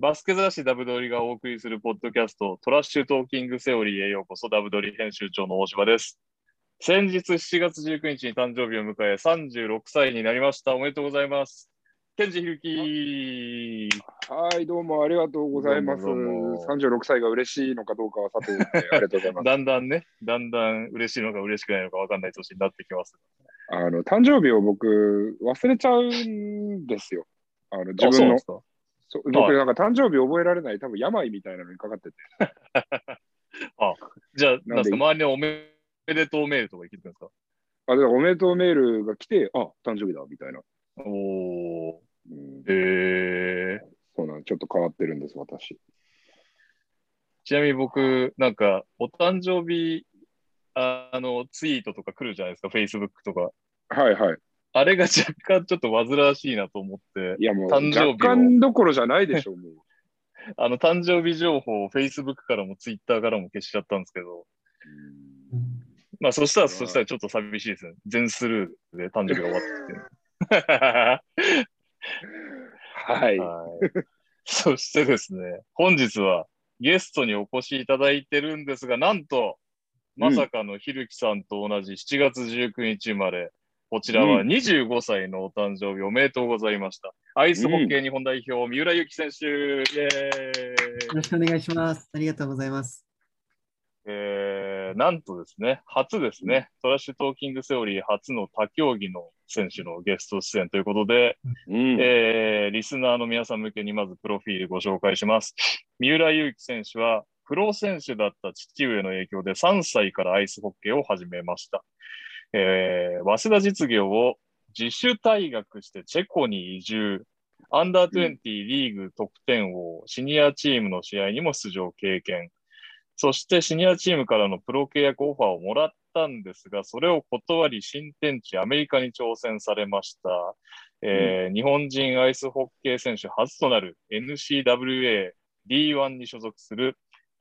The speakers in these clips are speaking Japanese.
バスケ雑誌ダブドリがお送りするポッドキャスト、トラッシュトーキングセオリーへようこそ、ダブドリ編集長の大島です。先日7月19日に誕生日を迎え、36歳になりました。おめでとうございます。ケンジヒルキはい、どうもありがとうございます。どうもどうも36歳が嬉しいのかどうかはさておいて、ありがとうございます。だんだんね、だんだん嬉しいのか嬉しくないのか分かんない年になってきます。あの誕生日を僕、忘れちゃうんですよ。あの自あそう分のそうはい僕、なんか誕生日覚えられない、多分病みたいなのにかかってて。じゃあ、なんか、周りにおめでとうメールとか聞いてるんですか？あでおめでとうメールが来て、あ誕生日だみたいな。おー、うん、えー。そうなんちょっと変わってるんです、私。ちなみに僕、なんか、お誕生日、ああの、ツイートとか来るじゃないですか、Facebook とか。はいはい。あれが若干ちょっと煩わしいなと思って、いやもう、誕生日を若干どころじゃないでしょう、もう。あの、誕生日情報を Facebook からも Twitter からも消しちゃったんですけど、まあ、そしたら、そしたらちょっと寂しいですね。全スルーで誕生日が終わって。はい。はい。そしてですね、本日はゲストにお越しいただいてるんですが、なんと、まさかのひるきさんと同じ7月19日生まれ、こちらはうん25歳のお誕生日おめでとうございました。アイスホッケー日本代表、三浦祐希選手、よろしくお願いします。ありがとうございます。えー、なんとですね、初ですね、トラッシュトーキングセオリー初の他競技の選手のゲスト出演ということで、うんえーリスナーの皆さん向けにまずプロフィールご紹介します。三浦祐希選手は、プロ選手だった父上の影響で3歳からアイスホッケーを始めました。えー早稲田実業を自主退学してチェコに移住。アンダー20リーグ得点王、シニアチームの試合にも出場経験。そしてシニアチームからのプロ契約オファーをもらったんですが、それを断り新天地アメリカに挑戦されました。えー日本人アイスホッケー選手初となる NCWA D1 に所属する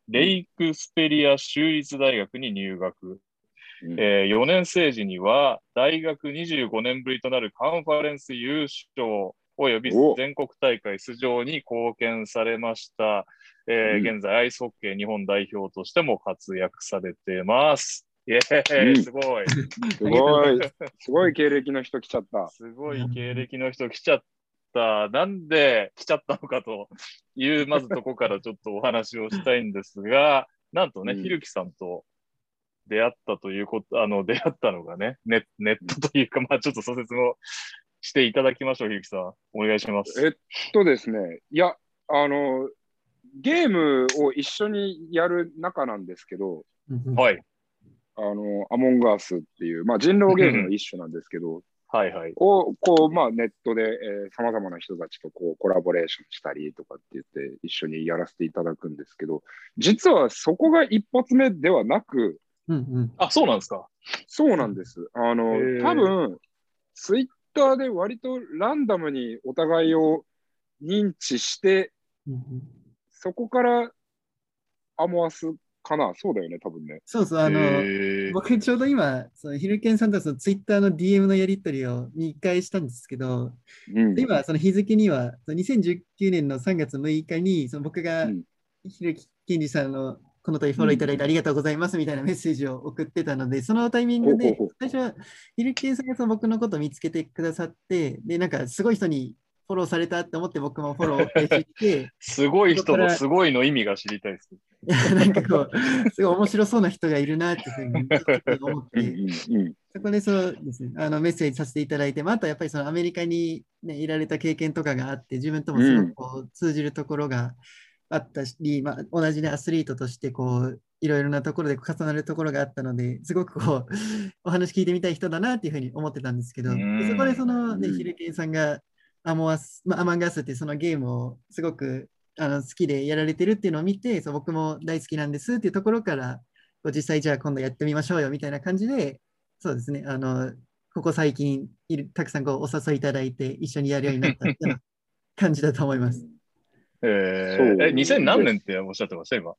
レイクスペリア州立大学に入学。うんえ4年生時には大学25年ぶりとなるカンファレンス優勝およびお全国大会出場に貢献されました。えーうん現在アイスホッケー日本代表としても活躍されてます。イェーイ、うんすごい。すごい、すごい経歴の人来ちゃった。すごい経歴の人来ちゃった。なんで来ちゃったのかという、まずとこからちょっとお話をしたいんですが、なんとね、うんひるきさんと出会ったということ、あの、出会ったのがね、ネネットというか、まあちょっとそ説明をしていただきましょう、ひるきさん。お願いします。えっとですね、いや、あの、ゲームを一緒にやる仲なんですけど、はい。あの、アモンガースっていう、まあ、人狼ゲームの一種なんですけど、はいはい。を、こう、まあ、ネットで、えー、様々な人たちとこうコラボレーションしたりとかって言って、一緒にやらせていただくんですけど、実はそこが一発目ではなく、うんうん。あ、そうなんですか？そうなんです。あの多分、ツイッターで割とランダムにお互いを認知して、うんうんそこからアモアスかな？そうだよね、多分ね。そうそう、あの、僕ちょうど今、そのヒルケンさんとそのツイッターの DM のやり取りを2回したんですけど、うん。今、その日付には、その2019年の3月6日に、その僕がうんひるきけんじさんのこの度フォローいただいてありがとうございますみたいなメッセージを送ってたので、そのタイミングで最初はひるけんさんがその僕のことを見つけてくださって、で、なんかすごい人にフォローされたって思って僕もフォローして、すごい人のすごいの意味が知りたいです。い やなんかこう、すごい面白そうな人がいるなっていうふうに思っうんて、そこでそうですね、あのメッセージさせていただいて、まあ、あとやっぱりそのアメリカに、ね、いられた経験とかがあって、自分ともすごくこう通じるところがあったり、まあ、同じね、アスリートとしてこう、いろいろなところで重なるところがあったので、すごくこう、お話聞いてみたい人だなっていうふうに思ってたんですけど、そこでその、ね、うんヒルケンさんがアモアス、まあ、アマンガスってそのゲームをすごくあの好きでやられてるっていうのを見て、そう僕も大好きなんですっていうところから、こう実際じゃあ今度やってみましょうよみたいな感じで、そうですね、あの、ここ最近いるたくさんこうお誘いいただいて一緒にやるようになったっていう感じだと思います。えー、え、2000何年っておっしゃってました今？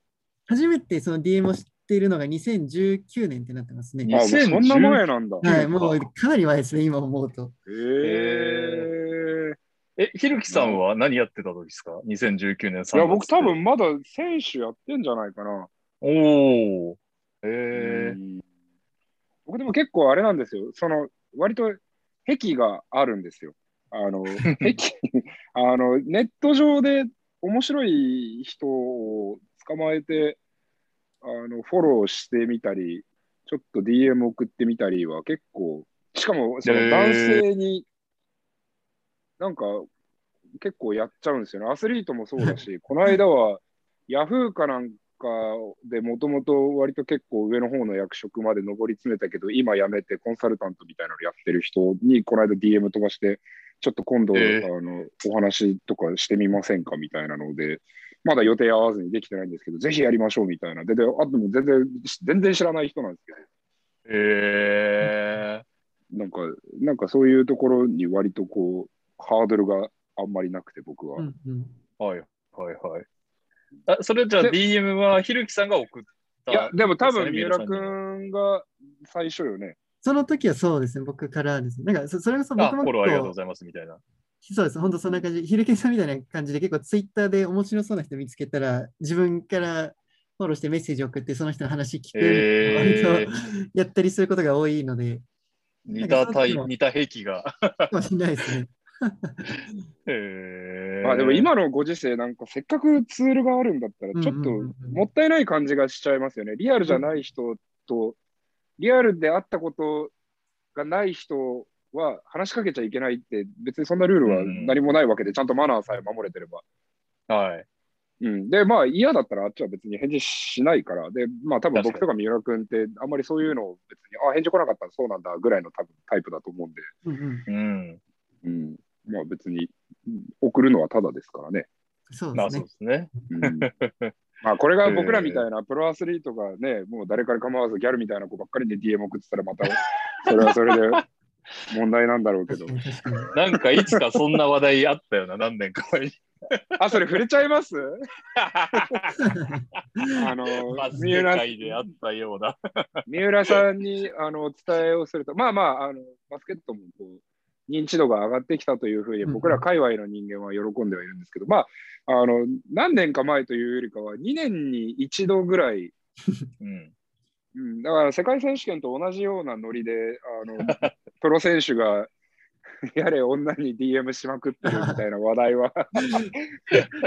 初めてその DM を知っているのが2019年ってなってますね。あ、もうそんな前なんだ。はい、もうかなり前ですね、今思うと。へえ。え、ひるきさんは何やってた時ですか ?2019 年3月。いや、僕多。分まだ選手やってんじゃないかな。おお。えうん僕でも結構あれなんですよ。その、割と癖があるんですよ。あの、癖、あの、ネット上で面白い人を捕まえて、あの、フォローしてみたり、ちょっと DM 送ってみたりは結構、しかもその男性に、なんか結構やっちゃうんですよね。アスリートもそうだし、この間はヤフーかなんかでもともと割と結構上の方の役職まで上り詰めたけど、今辞めてコンサルタントみたいなのやってる人に、この間 DM 飛ばして、ちょっと今度、えあのお話とかしてみませんかみたいなので、まだ予定合わずにできてないんですけど、ぜひやりましょうみたいな。で、であとも全然、全然知らない人なんですけど、ー、えなんか、なんかそういうところに割とこう、ハードルがあんまりなくて、僕は。うんうんー、はいはいはい。あそれじゃあで DM はひるきさんが送った。いや、でも多分、三浦君が最初よね。その時はそうですね、僕からですね。なんかそそれこそあ、僕もフォローありがとうご結ざいますみたいな。構そうです、本当そんな感じ。ひるけさんみたいな感じで結構ツイッターで面白そうな人見つけたら、自分からフォローしてメッセージ送って、その人の話聞く、えー割とやったりすることが多いので、似たタイなんか 似た壁が。かもしれないですね。えー、まあでも今のご時世なんかせっかくツールがあるんだったらちょっともったいない感じがしちゃいますよね。リアルじゃない人と、リアルで会ったことがない人は話しかけちゃいけないって別にそんなルールは何もないわけでちゃんとマナーさえ守れてれば。はい。うん、で、まあ嫌だったらあっちは別に返事しないから、で、まあ多分僕とか三浦君ってあんまりそういうのを別に、あ、返事来なかったらそうなんだぐらいの多分タイプだと思うんで、うんうん、うん。うん、まあ別にうん送るのはただですからね。まあそうですそうねで。すね。うん まあこれが僕らみたいなプロアスリートがね、もう誰から構わずギャルみたいな子ばっかりで DM 送ってたらまたそれはそれで問題なんだろうけど。なんかいつかそんな話題あったよな、何年か前に。あ、それ触れちゃいます？あの三浦であったような。三浦さんにあのお伝えをすると、まあまあ、あのバスケットもこう認知度が上がってきたというふうに、うん僕ら界隈の人間は喜んではいるんですけど、まあ、あの何年か前というよりかは、2年に一度ぐらい、うん。うん、だから世界選手権と同じようなノリで、あの プロ選手が やれ女に DM しまくってるみたいな話題は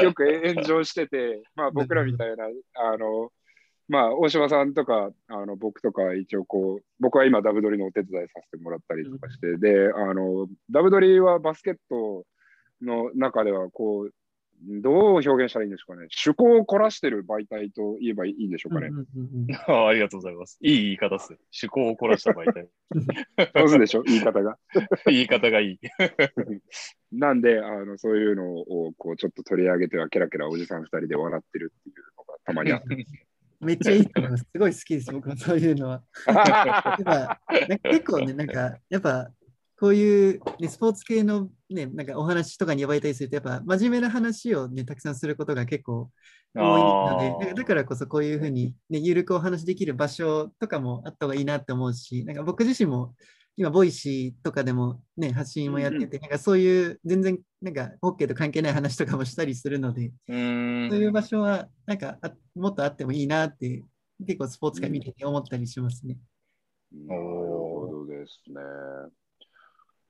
よく炎上してて、まあ、僕らみたいな、あのまあ、大島さんとかあの僕とか一応こう、僕は今ダブドリのお手伝いさせてもらったりとかして、で、あのダブドリはバスケットの中ではこう、どう表現したらいいんでしょうかね。趣向を凝らしてる媒体と言えばいいんでしょうかね。うんうんうんうん あありがとうございます。いい言い方っす。趣向を凝らした媒体。上手でしょ言い方が。言い方がいい。なんで、あのそういうのをこうちょっと取り上げては、ケラケラおじさん2人で笑ってるっていうのがたまにあって。めっちゃいいと思います。すごい好きです、僕もそういうのは。結構ね、なんか、やっぱ、こういう、ね、スポーツ系の、ね、なんかお話とかに呼ばれたりすると、やっぱ真面目な話を、ね、たくさんすることが結構多いので、なんかだからこそこういうふうに、ね、ゆるくお話できる場所とかもあった方がいいなって思うし、なんか僕自身も今、ボイシーとかでも、ね、発信もやってて、なんかそういう全然なんかホッケーと関係ない話とかもしたりするので、うーん。そういう場所はなんかあもっとあってもいいなって、結構スポーツ界見てて思ったりしますね。なるほど。ですね。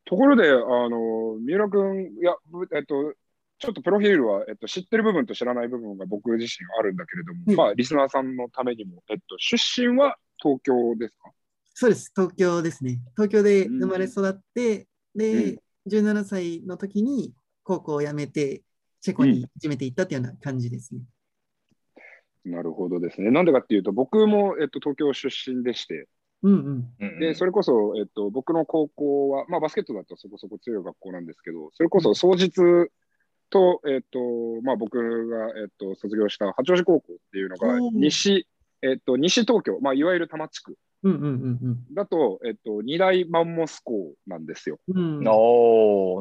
ところで、あの三浦君、いや、ぶえっと、ちょっとプロフィールは、えっと、知ってる部分と知らない部分が僕自身あるんだけれども、うん。まあ、リスナーさんのためにも、えっと、出身は東京ですか？そうです、東京ですね。東京で生まれ育って、で、うん17歳の時に高校を辞めて、チェコに初めて行ったっていうような感じですね。なるほどですね。なんでかっていうと、僕も、えっと、東京出身でして、うんうん。うんで、それこそ、えっと、僕の高校は、まあ、バスケットだとそこそこ強い学校なんですけど、それこそ双日と、えっと、まあ、僕が、えっと、卒業した八王子高校っていうのが西、えっと、西東京、まあ、いわゆる多摩地区うんうんうんだと、えっと、二大マンモス校なんですよ。うん。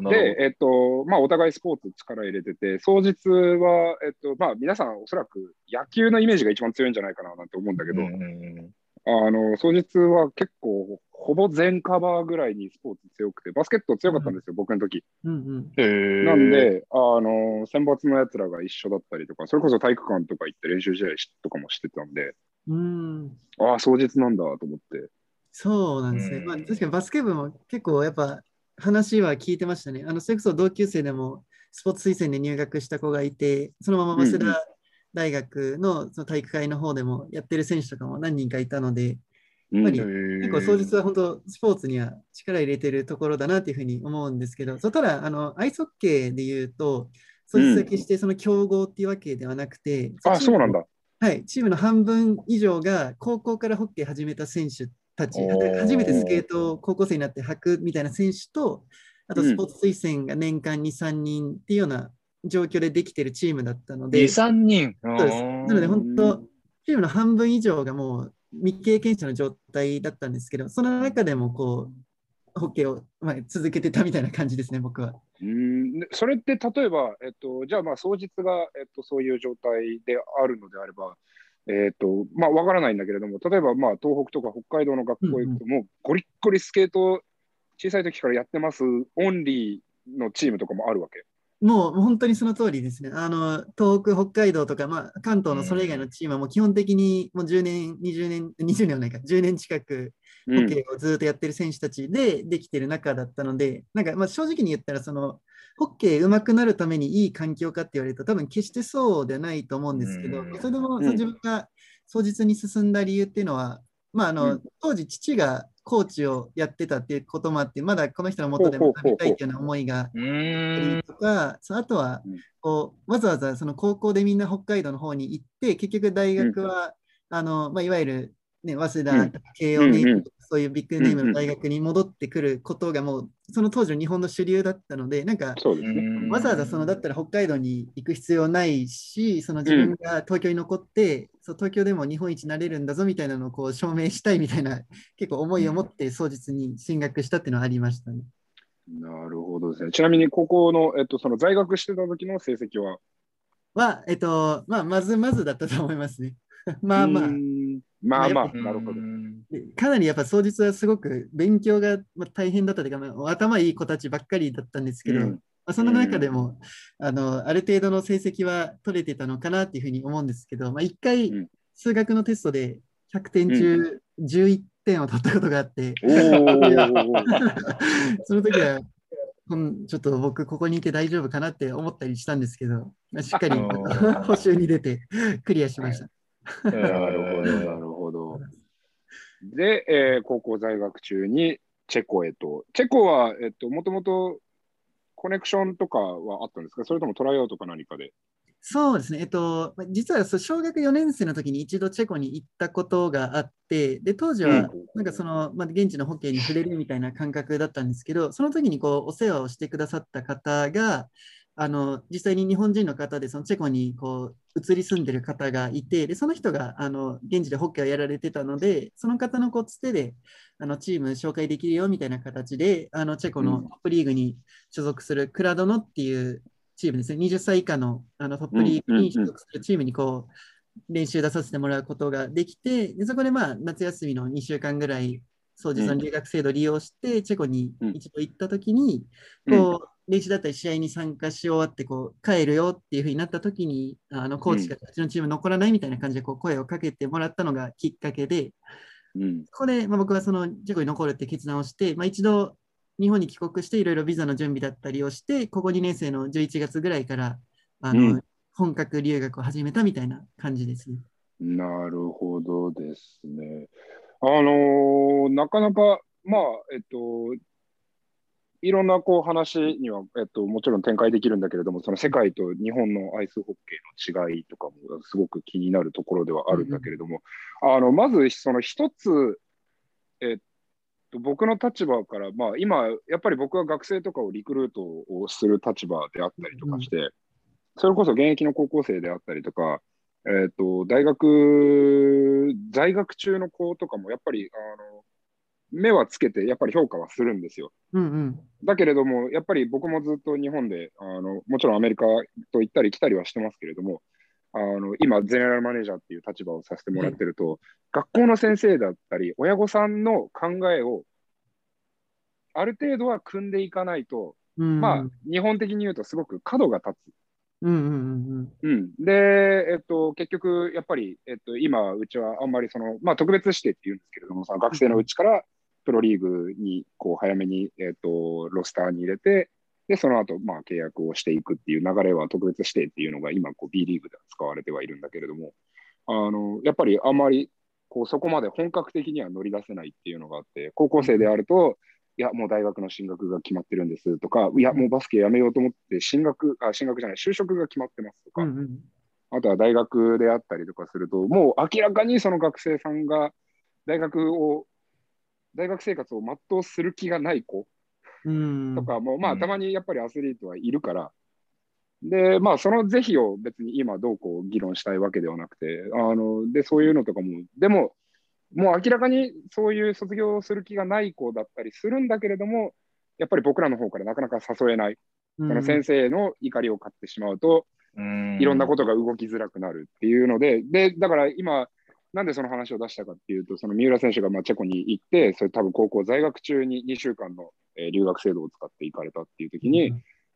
で、るえっと、まあ、お互いスポーツ力入れてて、双日は、えっと、まあ、皆さんおそらく野球のイメージが一番強いんじゃないかななんて思うんだけど。うんうんうんあの、双日は結構ほぼ全カバーぐらいにスポーツ強くて、バスケット強かったんですよ、僕の時。うんうん。なん、で、あの、選抜のやつらが一緒だったりとか、それこそ体育館とか行って練習試合とかもしてたんで、うん。ああ、双日なんだと思って。そうなんですね。うんまあ、確かにバスケ部も結構やっぱ話は聞いてましたね。あの、それこそ同級生でもスポーツ推薦で入学した子がいて、そのまま早稲うんうん田大学のその体育会の方でもやってる選手とかも何人かいたので、うんやっぱり結結構当日は本当スポーツには力入れてるところだなっていうふうに思うんですけど、そうただあのアイスホッケーで言うと、当日だけしてその強豪っていうわけではなくて、あ、そうなんだ。はい、チームの半分以上が高校からホッケー始めた選手たち、初めてスケートを高校生になって履くみたいな選手と、あとうん。スポーツ推薦が年間に3人っていうような状況でできてるチームだったので、2、3人。そうです。なので本当、チームの半分以上がもう未経験者の状態だったんですけど、その中でもこう、ホッケーを、まあ、続けてたみたいな感じですね、僕は。うんそれって例えば、えっと、じゃあまあ双日が、えっと、そういう状態であるのであれば、えっとまあ、わからないんだけれども、例えばまあ東北とか北海道の学校へ行くと、もうゴリッゴリスケート小さい時からやってますオンリーのチームとかもあるわけ。もう本当にその通りですね。あの東北、北海道とか、まあ、関東のそれ以外のチームはもう基本的にもう10年、20年、20年はないか、10年近くうん。ホッケーをずっとやってる選手たちでできてる中だったので、なんかまあ正直に言ったらその、ホッケー上手くなるためにいい環境かって言われると、多分決してそうではないと思うんですけどうん、それでも自分が双日に進んだ理由っていうのは、まああのうん。当時、父がコーチをやってたっていうこともあって、まだこの人のもとで学びたいっていうような思いがうーん。とか、そうあとはうん。こうわざわざその高校でみんな北海道の方に行って、結局大学は、あのまあ、いわゆる、ね、早稲田、うん。慶応ね、うんうん。そういうビッグネームの大学に戻ってくることがもう、その当時の日本の主流だったので、なんか、ね。わざわざそのだったら北海道に行く必要ないし、その自分が東京に残って、そう東京でも日本一になれるんだぞみたいなのをこう証明したいみたいな 結構思いを持って双日に進学したっていうのはありましたね。なるほどですね。ちなみに、ここの、えっと、その在学してた時の成績は？は、えっと、まあ、まずまずだったと思いますね。まあまあまあまあ、まなるほど。でかなりやっぱ当日はすごく勉強がまあ大変だったというか、まあ頭いい子たちばっかりだったんですけど、うん。まあ、その中でも、あのある程度の成績は取れてたのかなっていうふうに思うんですけど、まあ、1回うん。数学のテストで100点中11点を取ったことがあって、その時は、うんちょっと僕ここにいて大丈夫かなって思ったりしたんですけど、まあしっかり 補習に出てクリアしました。なるほど、なるほど。で、えー高校在学中にチェコへと。チェコは、えっと、もともとコネクションとかはあったんですか？それともトライアウトか何かで？そうですね、えっと、まあ実はそう小学4年生の時に一度チェコに行ったことがあって、で当時はうんなんかその、まあ、現地のホッケーに触れるみたいな感覚だったんですけど、その時にこうお世話をしてくださった方が、あの実際に日本人の方でそのチェコにこう移り住んでる方がいて、でその人があの現地でホッケーをやられてたので、その方のこうつてであのチーム紹介できるよみたいな形で、あのチェコのトップリーグに所属するクラドノっていうチームですね、20歳以下のあのトップリーグに所属するチームにこう練習出させてもらうことができて、でそこでまあ夏休みの2週間ぐらい、そう実の留学制度を利用して、チェコに一度行ったときに、こう練習だったり試合に参加し終わってこう帰るよっていうふうになったときに、あのコーチがうちのチーム残らないみたいな感じでこう声をかけてもらったのがきっかけで、うん。ここで、まあ、僕はそのチェコに残るって決断をして、まあ、一度日本に帰国していろいろビザの準備だったりをして、ここ2年生の11月ぐらいからあの、うん本格留学を始めたみたいな感じですね。なるほどですね。あのーなかなか、まあ、えっと、いろんなこう話には、えっと、もちろん展開できるんだけれども、その世界と日本のアイスホッケーの違いとかもすごく気になるところではあるんだけれども、あのまずその一つ、えっと、僕の立場から、まあ、今、やっぱり僕は学生とかをリクルートをする立場であったりとかして、それこそ現役の高校生であったりとか、えっと大学、在学中の子とかもやっぱりあの目はつけて、やっぱり評価はするんですよ。うんうん。だけれども、やっぱり僕もずっと日本で、あのもちろんアメリカと行ったり来たりはしてますけれども、あの今、ゼネラルマネージャーっていう立場をさせてもらってると、学校の先生だったり、親御さんの考えをある程度は組んでいかないと、うんまあ、日本的に言うとすごく角が立つ。うんうんうんうん、で、えっと、結局、やっぱり、えっと、今、うちはあんまりその、まあ、特別指定っていうんですけれども、その学生のうちからプロリーグにこう早めに、えっと、ロスターに入れて、で、その後、まあ、契約をしていくっていう流れは特別指定っていうのが今、こう B リーグでは使われてはいるんだけれども、あの、やっぱりあんまり、こう、そこまで本格的には乗り出せないっていうのがあって、高校生であると、いや、もう大学の進学が決まってるんですとか、いや、もうバスケやめようと思って、進学、あ、進学じゃない、就職が決まってますとか、うんうん。あとは大学であったりとかすると、もう明らかにその学生さんが大学を、大学生活を全うする気がない子うん。とかも、まうん。あたまにやっぱりアスリートはいるから、で、まあその是非を別に今どうこう議論したいわけではなくて、あの、で、そういうのとかも、でも、もう明らかにそういう卒業する気がない子だったりするんだけれども、やっぱり僕らの方からなかなか誘えない、うん。その先生への怒りを買ってしまうと、いろんなことが動きづらくなるっていうので、で、だから今、なんでその話を出したかっていうと、その三浦選手がまあチェコに行って、それ多分高校在学中に2週間の、えー留学制度を使って行かれたっていう時に、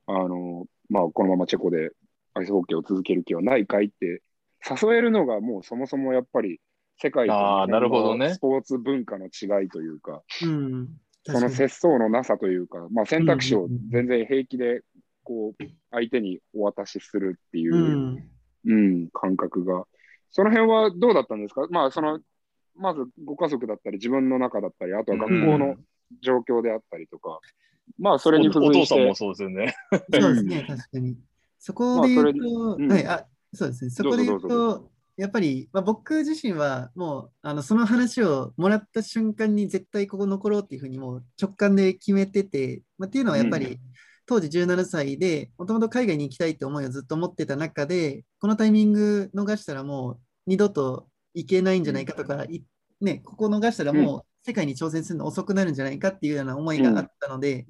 あの、まあ、このままチェコでアイスホッケーを続ける気はないかいって誘えるのがもうそもそもやっぱり世界となるほどね。スポーツ文化の違いというか、うん。その確かに。節操のなさというか、まあ、選択肢をうんうんうん全然平気でこう相手にお渡しするっていうう、ん。うん、感覚が。その辺はどうだったんですか？まあ、その、まずご家族だったり、自分の中だったり、あとは学校の状況であったりとか、まあ、それに付お随して。父さんも、そうですよね。そうですね、確かに。そこで言うと、まあそれうん。はい、あ、そうですね。そこで言うと、やっぱり、まあ、僕自身はもうあのその話をもらった瞬間に絶対ここ残ろうっていうふうにもう直感で決めてて、まあ、っていうのはやっぱり、うん。当時17歳でもともと海外に行きたいって思いをずっと持ってた中でこのタイミング逃したらもう二度と行けないんじゃないかとか、いね、ここ逃したらもう世界に挑戦するの遅くなるんじゃないかっていうような思いがあったので、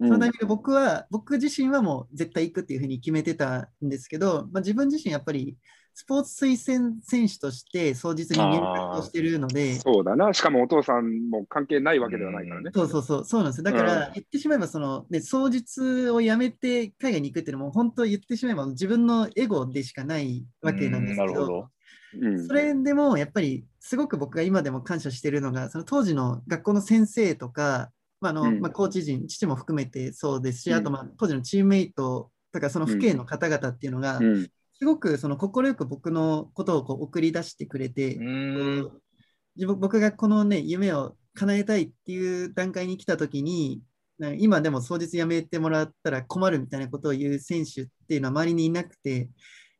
うん。そのタイミングで僕は、僕自身はもう絶対行くっていうふうに決めてたんですけど、まあ、自分自身やっぱりスポーツ推薦選手として双日に入学をしてるので、そうだな。しかもお父さんも関係ないわけではないからね。そうそうそう、そうなんですよ。だから言ってしまえば、その、ね、双日をやめて海外に行くっていうのも、本当言ってしまえば自分のエゴでしかないわけなんですけどなるほど、。うんそれでもやっぱりすごく僕が今でも感謝してるのが、その当時の学校の先生とか、まああのうんまあ、コーチ陣、父も含めてそうですし、うんあとまあ当時のチームメイトとか、その父兄の方々っていうのが、うんすごくその快く僕のことをこう送り出してくれて、僕がこのね、夢を叶えたいっていう段階に来たときに、な今でも当日やめてもらったら困るみたいなことを言う選手っていうのは周りにいなくて、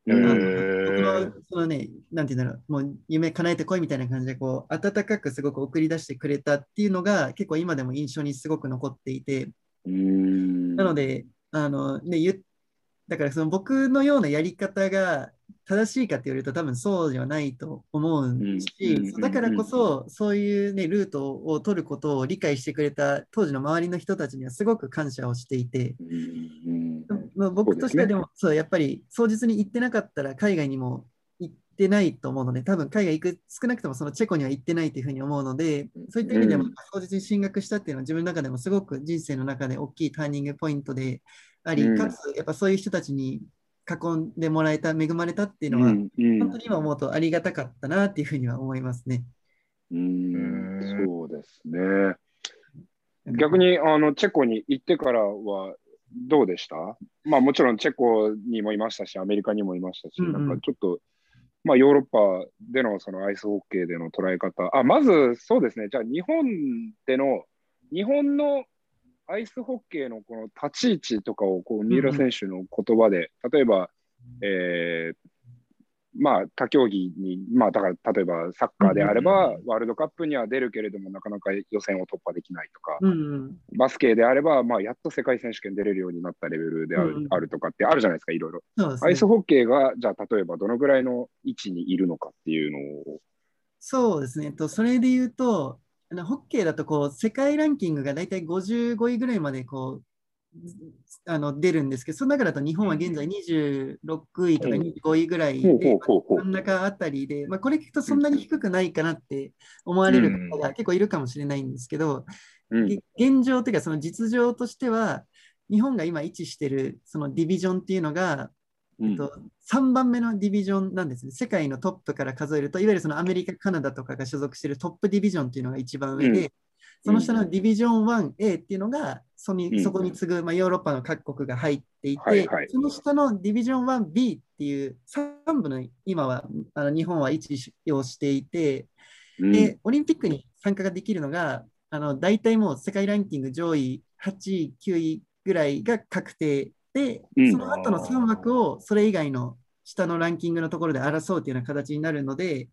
へあのー僕のそのね、なんていうんだろう、もう夢叶えてこいみたいな感じで、こう、温かくすごく送り出してくれたっていうのが、結構今でも印象にすごく残っていて、うん。なので、あの、ね、言っだからその僕のようなやり方が正しいかって言われると多分そうではないと思ううん。しうん、だからこそそういうね、ルートを取ることを理解してくれた当時の周りの人たちにはすごく感謝をしていて、うん。まあ、僕としてはでも、そう、やっぱり、当日に行ってなかったら、海外にも行ってないと思うので、多分海外行く、少なくともそのチェコには行ってないというふうに思うので、そういった意味でもうん、当日に進学したっていうのは、自分の中でもすごく人生の中で大きいターニングポイントであり、うん。かつ、やっぱそういう人たちに囲んでもらえた、恵まれたっていうのは、うんうん。本当に今思うとありがたかったなっていうふうには思いますね。うん。そうですね。逆にあのチェコに行ってからはどうでした？まあもちろんチェコにもいましたし、アメリカにもいましたし、うんうん。なんかちょっと、まあヨーロッパでのそのアイスホッケーでの捉え方、あ、まずそうですね、じゃあ日本での、日本のアイスホッケーのこの立ち位置とかをこう三浦選手の言葉で、例えば、えーまあ他競技に、まあだから例えばサッカーであれば、ワールドカップには出るけれども、なかなか予選を突破できないとか、うんうん、バスケであれば、まあ、やっと世界選手権出れるようになったレベルである,、うんあるとかってあるじゃないですか、いろいろ。ねアイスホッケーが、じゃあ、例えばどのぐらいの位置にいるのかっていうのを。そうですね。とそれで言うと、ホッケーだとこう世界ランキングが大体55位ぐらいまでこうあの出るんですけど、その中だと日本は現在26位とか25位ぐらいで真ん中あたりで、まあ、これ聞くとそんなに低くないかなって思われる方が結構いるかもしれないんですけど、現状というか、その実情としては、日本が今位置しているそのディビジョンっていうのが、うん。えっと、3番目のディビジョンなんですね。世界のトップから数えると、いわゆるそのアメリカ、カナダとかが所属しているトップディビジョンっていうのが一番上で、うん。その下のディビジョン 1A っていうのが、そにうん。そこに次ぐ、まあ、ヨーロッパの各国が入っていて、はいはい。その下のディビジョン 1B っていう3部の今はあの日本は位置をしていて、うん。で、オリンピックに参加ができるのが、あの大体もう世界ランキング上位8位、9位ぐらいが確定で、うん。その後の3枠をそれ以外の下のランキングのところで争うというような形になるので、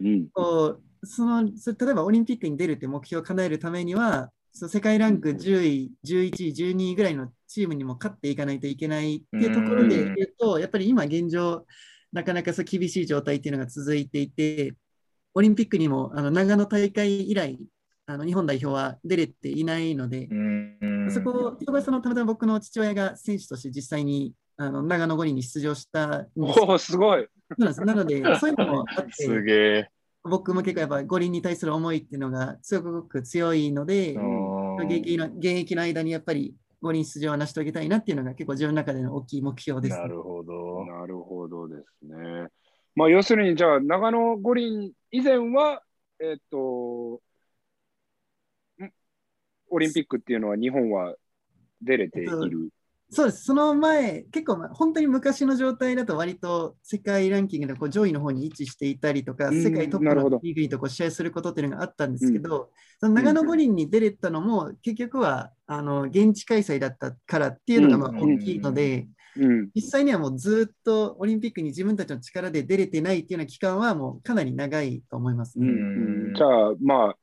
うん。こうそのそ例えばオリンピックに出るって目標を叶えるためには、その世界ランク10位、11位、12位ぐらいのチームにも勝っていかないといけないっていうところで言うと、やっぱり今現状、なかなかそう厳しい状態っていうのが続いていて、オリンピックにもあの長野大会以来、あの日本代表は出れていないので、うんそこそこはそのたまたま僕の父親が選手として実際にあの長野五輪に出場したんですおお、すごい。そうなんですなので、そういうのもあっすて、げえ。僕も結構やっぱ五輪に対する思いっていうのがすごく強いので、現役の現役の間にやっぱり五輪出場は成し遂げたいなっていうのが結構自分の中での大きい目標です、なるほど。なるほどですね。まあ、要するに、じゃあ、長野五輪以前は、えっ、と、んオリンピックっていうのは日本は出れている。そうです。その前、結構まあ本当に昔の状態だと割と世界ランキングのこう上位の方に位置していたりとか、うん世界トップのリーグにとこう試合することっていうのがあったんですけど、その長野五輪に出れたのも結局はあの現地開催だったからっていうのがまあうん大きいので、うん。実際にはもうずっとオリンピックに自分たちの力で出れてないっていうような期間はもうかなり長いと思いますうんね。うんじゃあ、まあ、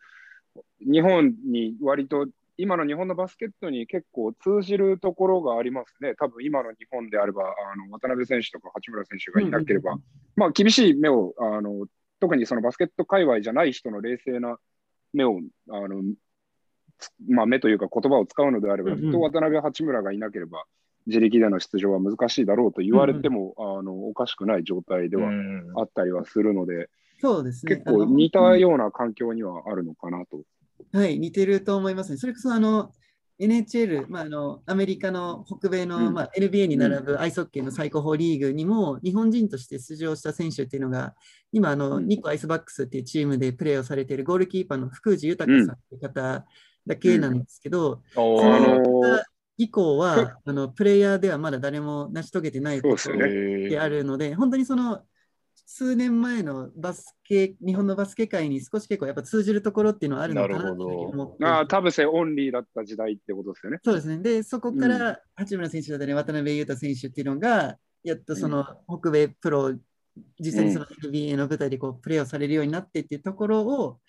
日本に割と、今の日本のバスケットに結構通じるところがありますね。多分今の日本であれば、あの渡辺選手とか八村選手がいなければ、うんまあ、厳しい目をあの、特にそのバスケット界隈じゃない人の冷静な目を、あのつまあ、目というか言葉を使うのであれば、うんうんと渡辺、八村がいなければ、自力での出場は難しいだろうと言われても、あのおかしくない状態ではうんあったりはするので、そうですね。結構似たような環境にはあるのかなと。はい、似てると思いますね。それこそあの NHL、まあ、あのアメリカの北米の、うん。まあ、NBA に並ぶアイスホッケーの最高峰リーグにも日本人として出場した選手っていうのが今あの、うん。ニコアイスバックスっていうチームでプレーをされているゴールキーパーの福藤豊さんっていう方だけなんですけど、おあー。のー以降はあのプレイヤーではまだ誰も成し遂げてないことであるので、本当にその数年前のバスケ、日本のバスケ界に少し結構やっぱ通じるところっていうのはあるのかなと思ってああ、田臥オンリーだった時代ってことですよね。そうですね。で、そこから八村選手だったり、渡辺裕太選手っていうのが、やっとその北米プロ、実際にその NBA の舞台でこうプレーをされるようになってっていうところを、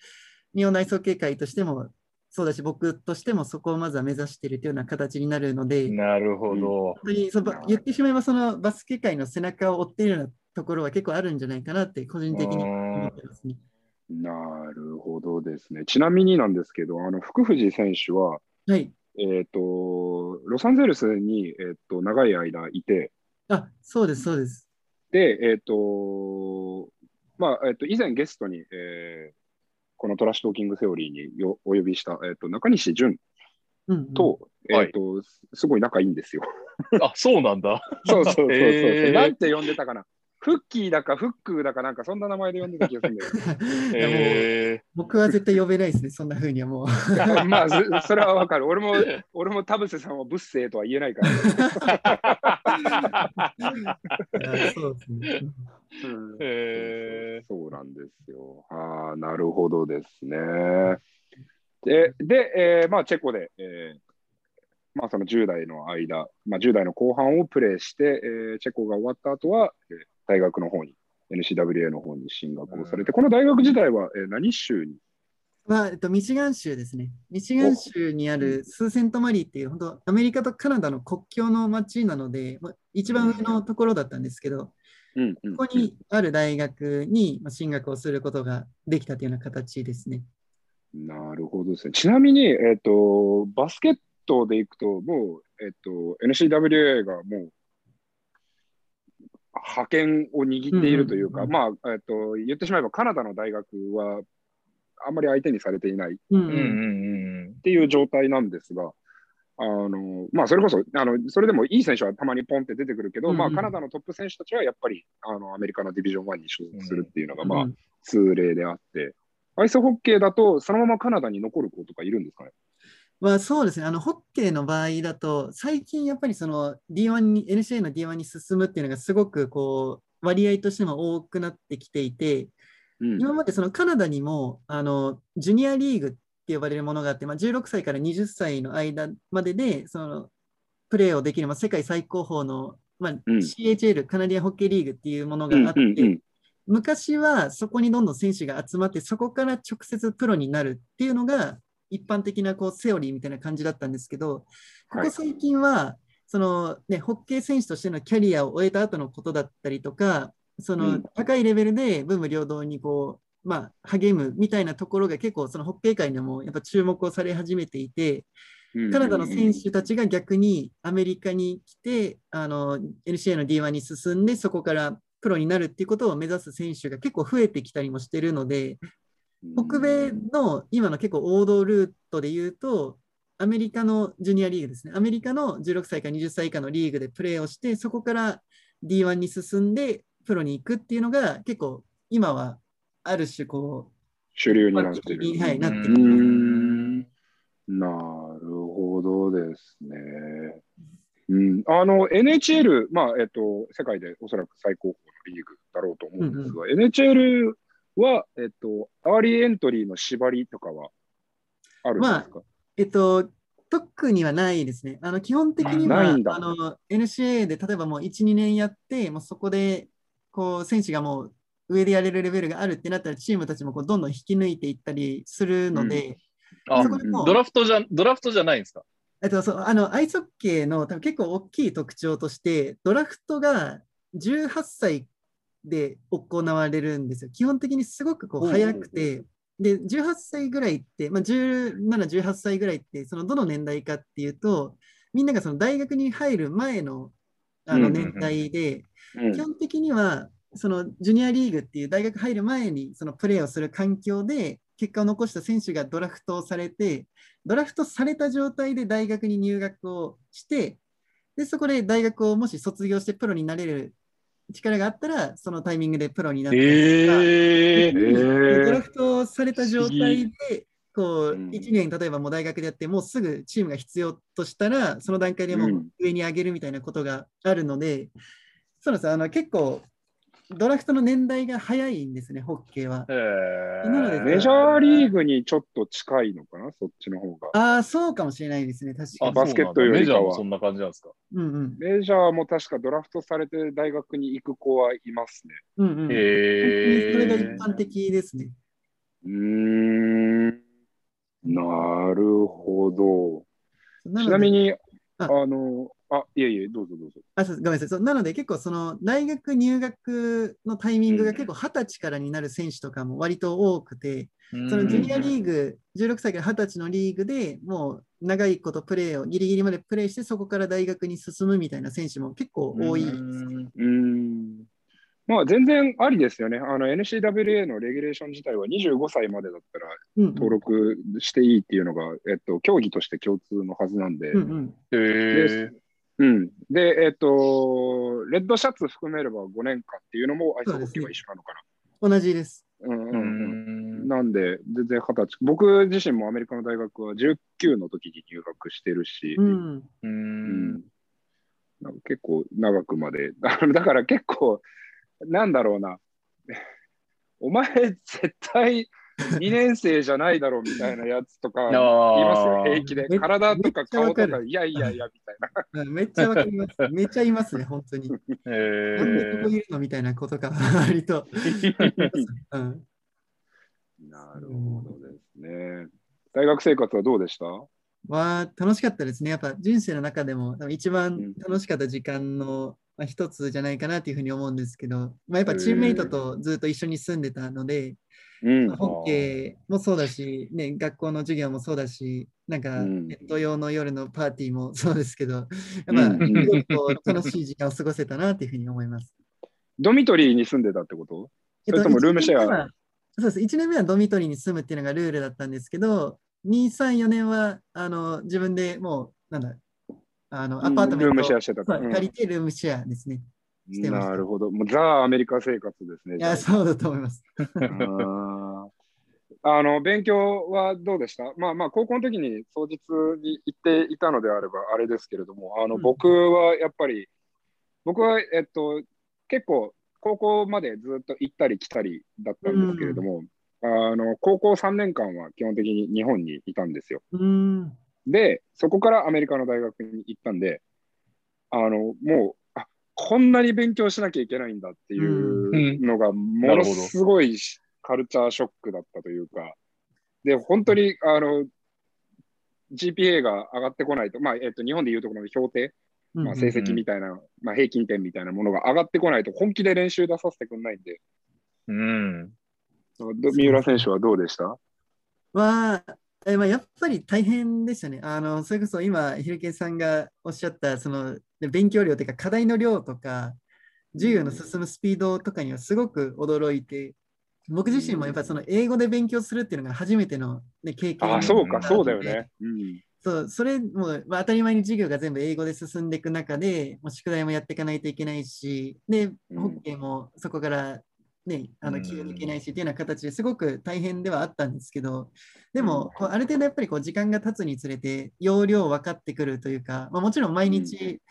日本内装警界としても、そうだし、僕としてもそこをまずは目指しているというような形になるので、なるほど。本当にその言ってしまえば、そのバスケ界の背中を追っているようなところは結構あるんじゃないかなって、個人的に思ってますね。なるほどですね。ちなみになんですけど、あの福藤選手は、はい。えっ、と、ロサンゼルスに、えっと長い間いて、あ、そうです、そうです。で、えっ、と、まあ、えっ、と、以前ゲストに、えーこのトラッシュトーキングセオリーによお呼びした、えっ、と、中西淳うんうん、と、はいえっ、と、すすごい仲いいんですよ。あ、そうなんだ。そうそうそうそう。へーなんて呼んでたかな。フッキーだかフックーだかなんかそんな名前で呼んでた気がするんだけど。いやもうえ僕は絶対呼べないですね、そんな風にはもう。まあ、そそれはわかる。俺も、俺も田臥さんはブッセーとは言えないから。そうですね。うんへそうなんですよ。ああ、なるほどですね。で、でえーまあ、チェコで、えーまあ、その10代の間、まあ、10代の後半をプレーして、えーチェコが終わった後は、えー大学の方に、NCWA の方に進学をされて、この大学時代は、えー何州に？まあえっと、ミシガン州ですね。ミシガン州にあるスーセントマリーっていう、本当、アメリカとカナダの国境の町なので、まあ、一番上のところだったんですけど、うんうんここにある大学にまあ進学をすることができたというような形ですね。なるほどですね。ちなみに、えっ、と、バスケットでいくと、もう、えっと、NCWA がもう、覇権を握っているというか、まあ、えっと、言ってしまえばカナダの大学は、あんまり相手にされていないっていう状態なんですが、あの、まあ、それこそ、あの、それでもいい選手はたまにポンって出てくるけど、うんうん。まあ、カナダのトップ選手たちはやっぱり、あの、アメリカのディビジョン1に所属するっていうのが、まあう、ん。通例であって、アイスホッケーだと、そのままカナダに残る子とかいるんですかね？まあそうですね、あのホッケーの場合だと、最近やっぱりその D1 に、NCA の D1 に進むっていうのがすごくこう割合としても多くなってきていて、うん。今までそのカナダにもあのジュニアリーグって呼ばれるものがあって、まあ、16歳から20歳の間まででそのプレーをできる、まあ、世界最高峰の、まあうん。CHL、カナディアンホッケーリーグっていうものがあって、うんうんうん。昔はそこにどんどん選手が集まって、そこから直接プロになるっていうのが一般的なこうセオリーみたいな感じだったんですけど、こはい。こ最近は、そのね、ホッケー選手としてのキャリアを終えた後のことだったりとか、そうのん。高いレベルで文武両道にこう、まあ、励むみたいなところが結構そのホッケー界でもやっぱ注目をされ始めていて、うんカナダの選手たちが逆にアメリカに来て、あの NCA の D1 に進んで、そこからプロになるっていうことを目指す選手が結構増えてきたりもしてるので、北米の今の結構王道ルートで言うと、アメリカのジュニアリーグですね。アメリカの16歳から20歳以下のリーグでプレーをして、そこから D1 に進んでプロに行くっていうのが結構今はある種こ主流う、になってる。はい、なってうる。んなるほどですね。うん、あの NHL、まあえっと、世界でおそらく最高峰のリーグだろうと思うんですが、NHL は、えっと、 early entry の縛りとかはあるんですか、えっと、特にはないですね。あの基本的にはあの NCA で例えばもう1、2年やって、もうそこでこう選手がもう上でやれるレベルがあるってなったら、チームたちもこうどんどん引き抜いていったりするので、うドラフトじゃ、ドラフトじゃないんですか？えっと、そうあのアイスホッケーの多分結構大きい特徴として、ドラフトが18歳で行われるんですよ。基本的にすごくこううん早くて、で、18歳ぐらいって、まあ、17、18歳ぐらいって、そのどの年代かっていうと、みんながその大学に入る前のあの年代で、うん。基本的にはそのジュニアリーグっていう大学入る前にそのプレーをする環境で結果を残した選手がドラフトをされて、ドラフトされた状態で大学に入学をして、でそこで大学をもし卒業してプロになれる力があったら、そのタイミングでプロになったりとか、えー。ドラフトされた状態で、こううん。1年、例えばもう大学でやって、もうすぐチームが必要としたら、その段階でも上に上げるみたいなことがあるので、そうなんですあの結構、ドラフトの年代が早いんですね、ホッケーは。えなのでメジャーリーグにちょっと近いのかな、そっちの方が。ああ、そうかもしれないですね、確かあに。バスケットよりかはもそんな感じなんですか？うんうんメジャーも確かドラフトされて大学に行く子はいますね。うんうん。へえそれが一般的ですね。うーん、なるほど。なちなみに、ああの、あ、いえいえ、どうぞどうぞ。あそうごめんなさいそう。なので結構その大学入学のタイミングが結構二十歳からになる選手とかも割と多くて、そのジュニアリーグ、16歳から20歳のリーグでもう長いことプレーをギリギリまでプレーして、そこから大学に進むみたいな選手も結構多いです。うーん。まあ、全然ありですよね。あの、NCWA のレギュレーション自体は25歳までだったらうんうん登録していいっていうのが、えっと、競技として共通のはずなんで、うんうんへえうん。で、えっと、レッドシャツ含めれば5年間っていうのもアイスホッケーは一緒なのか同じです。な。うんううんうん。んなんで、全然二十歳。僕自身もアメリカの大学は19の時に入学してるし、うん。ううんんなんか結構長くまで。だから結構、なんだろうな。お前絶対 2年生じゃないだろうみたいなやつとか言いますよ、平気でめ。体とか顔とか、いやいやいやみたいな。めっちゃわかります。めっちゃいますね、本当に。へなんでここえいるのみたいなことが割と。う んなるほどですね。大学生活はどうでした？は楽しかったですね。やっぱ人生の中でも一番楽しかった時間のまあ、一つじゃないかなというふうに思うんですけど、まあ、やっぱチームメイトとずっと一緒に住んでたので、うん。まあ、ホッケーもそうだし、ね、学校の授業もそうだし、なんかうん。ネット用の夜のパーティーもそうですけど、やっぱ楽しい時間を過ごせたなというふうに思います。ドミトリーに住んでたってこと？それともルームシェア？そうです。1年目はドミトリーに住むっていうのがルールだったんですけど、2、3、4年はあの自分でもう、なんだ、あのアパートメントルームシェアしてたそううん借りてルームシェアですね。してましたなるほど。もうザ・アメリカ生活ですね。いや、そうだと思います。あの勉強はどうでした？まあまあ高校の時に当日に行っていたのであればあれですけれどもあのうん僕はやっぱり、僕はえっと結構高校までずっと行ったり来たりだったんですけれども、あの高校3年間は基本的に日本にいたんですよ。うーん。でそこからアメリカの大学に行ったんであのもうあこんなに勉強しなきゃいけないんだっていうのがものすごいカルチャーショックだったというかで本当にあの GPA が上がってこないと、まあえっと、日本でいうところの評定、まあ、成績みたいな、まあ、平均点みたいなものが上がってこないと本気で練習出させてくれないんで。うん。ど三浦選手はどうでした？は、えまあ、やっぱり大変でしたね。あのそれこそ今、ひるけさんがおっしゃったそので勉強量というか課題の量とか、授業の進むスピードとかにはすごく驚いて、僕自身もやっぱその英語で勉強するっていうのが初めての、ね、経験あそうかそうだよね。うんそう、それも、まあ、当たり前に授業が全部英語で進んでいく中で、もう宿題もやっていかないといけないし、で、うんホッケーもそこから、ね、あうん。の気を抜けないしっていうような形ですごく大変ではあったんですけど、でも、こうある程度やっぱりこう時間が経つにつれて、要領分かってくるというか、まあ、もちろん毎日、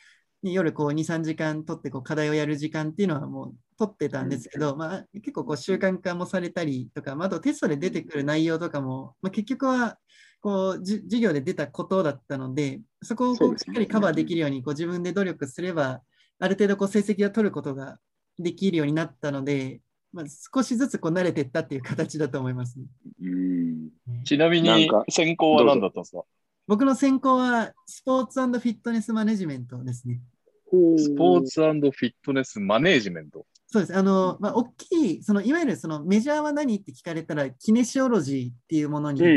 に夜こう2、3時間取ってこう課題をやる時間っていうのはもう取ってたんですけど、まあ、結構こう習慣化もされたりとか、まあ、あとテストで出てくる内容とかも、まあ、結局はこうじ授業で出たことだったので、そこをこうしっかりカバーできるようにこう自分で努力すれば、ある程度こう成績を取ることができるようになったので、まあ、少しずつこう慣れていったっていう形だと思いますね。うん。ちなみになんか、専攻は何だったんですか？僕の専攻はスポーツフィットネスマネジメントですね。スポーツフィットネスマネージメント。そうです。あの、まあ、大きい、そのいわゆるそのメジャーは何って聞かれたら、キネシオロジーっていうものに、あ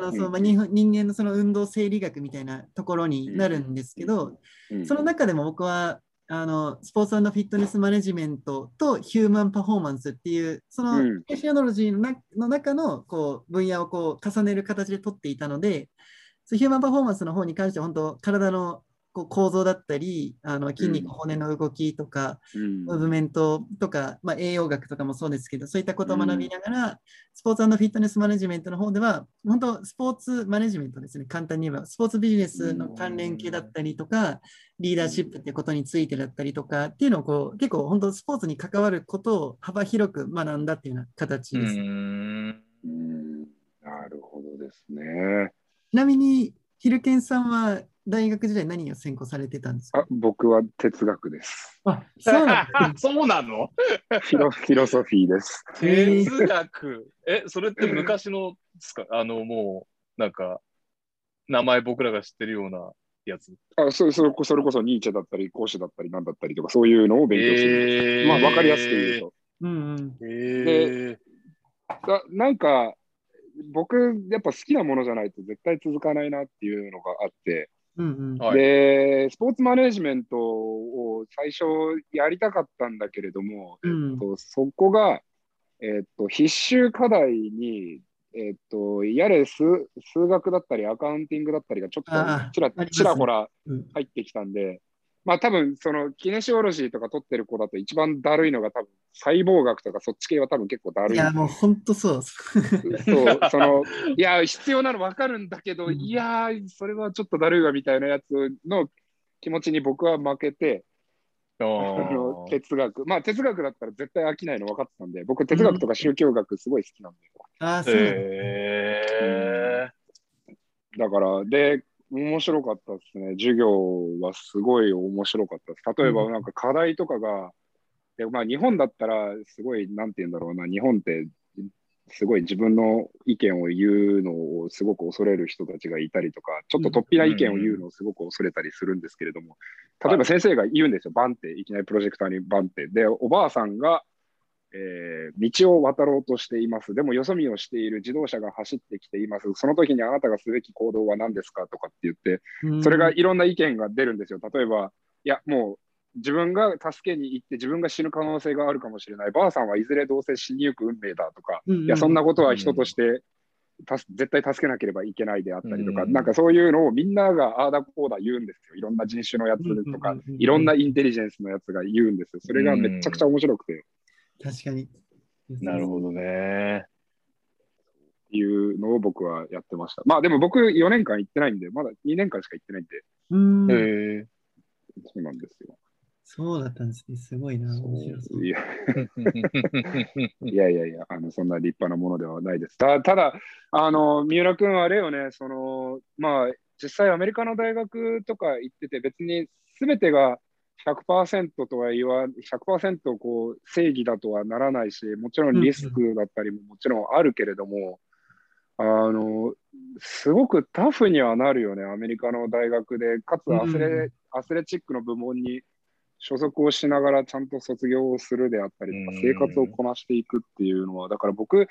のそのまあ、人人間のその運動生理学みたいなところになるんですけど、うん。その中でも僕はあのスポーツフィットネスマネジメントとヒューマンパフォーマンスっていう、そのうん。キネシオロジーのなの中のこう分野をこう重ねる形で取っていたので、ヒューマンパフォーマンスの方に関しては本当、体のこう構造だったり、あの筋肉、うん骨の動きとか、うん。ムーブメントとか、まあ、栄養学とかもそうですけど、そういったことを学びながら、スポーツフィットネスマネジメントの方では、本当、スポーツマネジメントですね、簡単に言えば、スポーツビジネスの関連系だったりとか、リーダーシップっていうことについてだったりとかっていうのをこう、結構本当、スポーツに関わることを幅広く学んだっていうような形うです。うん。なるほどですね。ちなみに、ヒルケンさんは大学時代何を専攻されてたんですか？あ僕は哲学です。あ、そうなんですねそうなの？フィロフィロソフィーです。哲学？え、それって昔のですか？あの、もう、なんか、名前僕らが知ってるようなやつ？あそれそれこそれこそニーチェだったり、講師だったり、なんだったりとか、そういうのを勉強する。えーまあ、わかりやすく言うと。うんうん。えだなんか、僕、やっぱ好きなものじゃないと絶対続かないなっていうのがあって、うんうんー。はい。で、スポーツマネジメントを最初やりたかったんだけれども、うんえっと、そこが、えっと、必修課題に、えっと、やれ数数学だったりアカウンティングだったりがちょっとちらちらほらうん入ってきたんで、まあ多分そのキネシオロジーとか取ってる子だと一番だるいのが多分細胞学とかそっち系は多分結構だるい。いや、もう本当そう。そう、その、いや、必要なの分かるんだけど、うん。いやー、それはちょっとだるいわみたいなやつの気持ちに僕は負けて、哲学、まあ哲学だったら絶対飽きないの分かってたんで、僕哲学とか宗教学すごい好きなんで、ああ、そうなんだ。えだから、で、面白かったですね。授業はすごい面白かったです。例えばうんなんか課題とかが、でまあ日本だったらすごい、なんて言うんだろうな、日本ってすごい自分の意見を言うのをすごく恐れる人たちがいたりとか、ちょっと突飛な意見を言うのをすごく恐れたりするんですけれども、例えば先生が言うんですよ、バンって、いきなりプロジェクターにバンって。で、おばあさんが、えー、道を渡ろうとしています。でもよそ見をしている自動車が走ってきています。その時にあなたがすべき行動は何ですかとかって言って、それがいろんな意見が出るんですよ。例えば、いや、もう自分が助けに行って自分が死ぬ可能性があるかもしれない。ばあさんはいずれどうせ死にゆく運命だとか、いや、そんなことは人として絶対助けなければいけないであったりとか、なんかそういうのをみんながああだこうだ言うんですよ。いろんな人種のやつとか、いろんなインテリジェンスのやつが言うんですよ。それがめちゃくちゃ面白くて。確かに。なるほどね。いうのを僕はやってました。まあでも僕4年間行ってないんで、まだ2年間しか行ってないんで。うん。へそうなんですよ。そうだったんですね。すごいな。いやいやいやいや、あのそんな立派なものではないです。たただ、あの三浦君はあれよね、そのまあ、実際アメリカの大学とか行ってて、別にすべてが100%とは言わ、100%こう正義だとはならないし、もちろんリスクだったりももちろんあるけれども、あの、すごくタフにはなるよね、アメリカの大学で、かつアスレうん、アスレチックの部門に所属をしながらちゃんと卒業をするであったりとか、生活をこなしていくっていうのは、だから僕、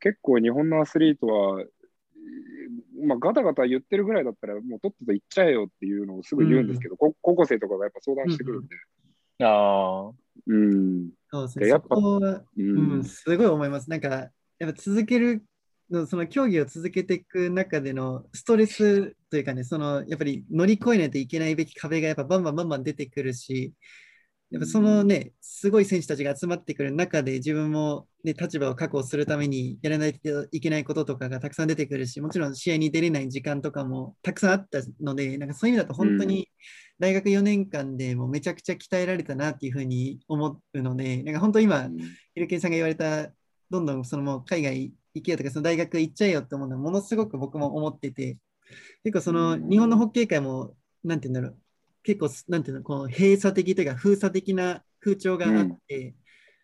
結構日本のアスリートは、まあ、ガタガタ言ってるぐらいだったら、もうとっとと行っちゃえよっていうのをすぐ言うんですけど、うん、高校生とかがやっぱ相談してくるんで。うん、ああ。うん。そうですね。やっぱ、うん、すごい思います。なんか、やっぱ続けるのその競技を続けていく中でのストレスというかね、そのやっぱり乗り越えないといけないべき壁がやっぱバンバンバンバン出てくるし、やっぱそのね、すごい選手たちが集まってくる中で自分も、ね、立場を確保するためにやらないといけないこととかがたくさん出てくるし、もちろん試合に出れない時間とかもたくさんあったので、なんかそういう意味だと本当に大学4年間でもめちゃくちゃ鍛えられたなっていうふうに思うので、なんか本当今、ヒルケンさんが言われた、どんどんそのもう海外行けよとか、その大学行っちゃえよって思うのはものすごく僕も思ってて、結構その日本のホッケー界も、なんて言うんだろう、結構、なんていうの、この閉鎖的というか封鎖的な風潮があって、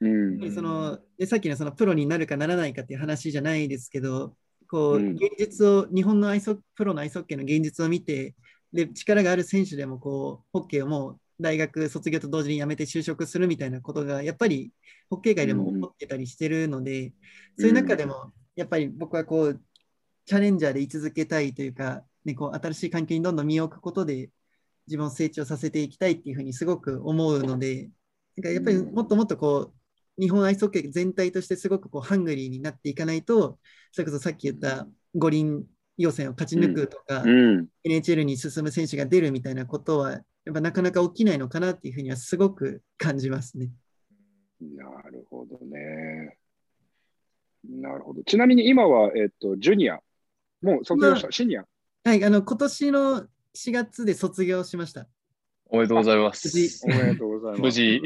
うん、そのでさっきのそのプロになるかならないかっていう話じゃないですけど、こう、現実を、日本のアイソプロのアイスホッケーの現実を見て、で力がある選手でもこうホッケーをもう大学卒業と同時に辞めて就職するみたいなことがやっぱりホッケー界でも起こってたりしてるので、そういう中でもやっぱり僕はこう、チャレンジャーで居続けたいというか、ね、こう新しい環境にどんどん身を置くことで自分を成長させていきたいっていうふうにすごく思うので、なんかやっぱりもっともっとこう、日本アイスホッケー全体としてすごくこうハングリーになっていかないと、それこそさっき言った五輪予選を勝ち抜くとか、うん、NHL に進む選手が出るみたいなことは、やっぱなかなか起きないのかなっていうふうにはすごく感じますね。なるほどね。なるほど。ちなみに今は、えっと、ジュニア。もう卒業した、シニア。はい、あの、今年の4月で卒業しました。おめでとうございます。おめでとうございます。無事。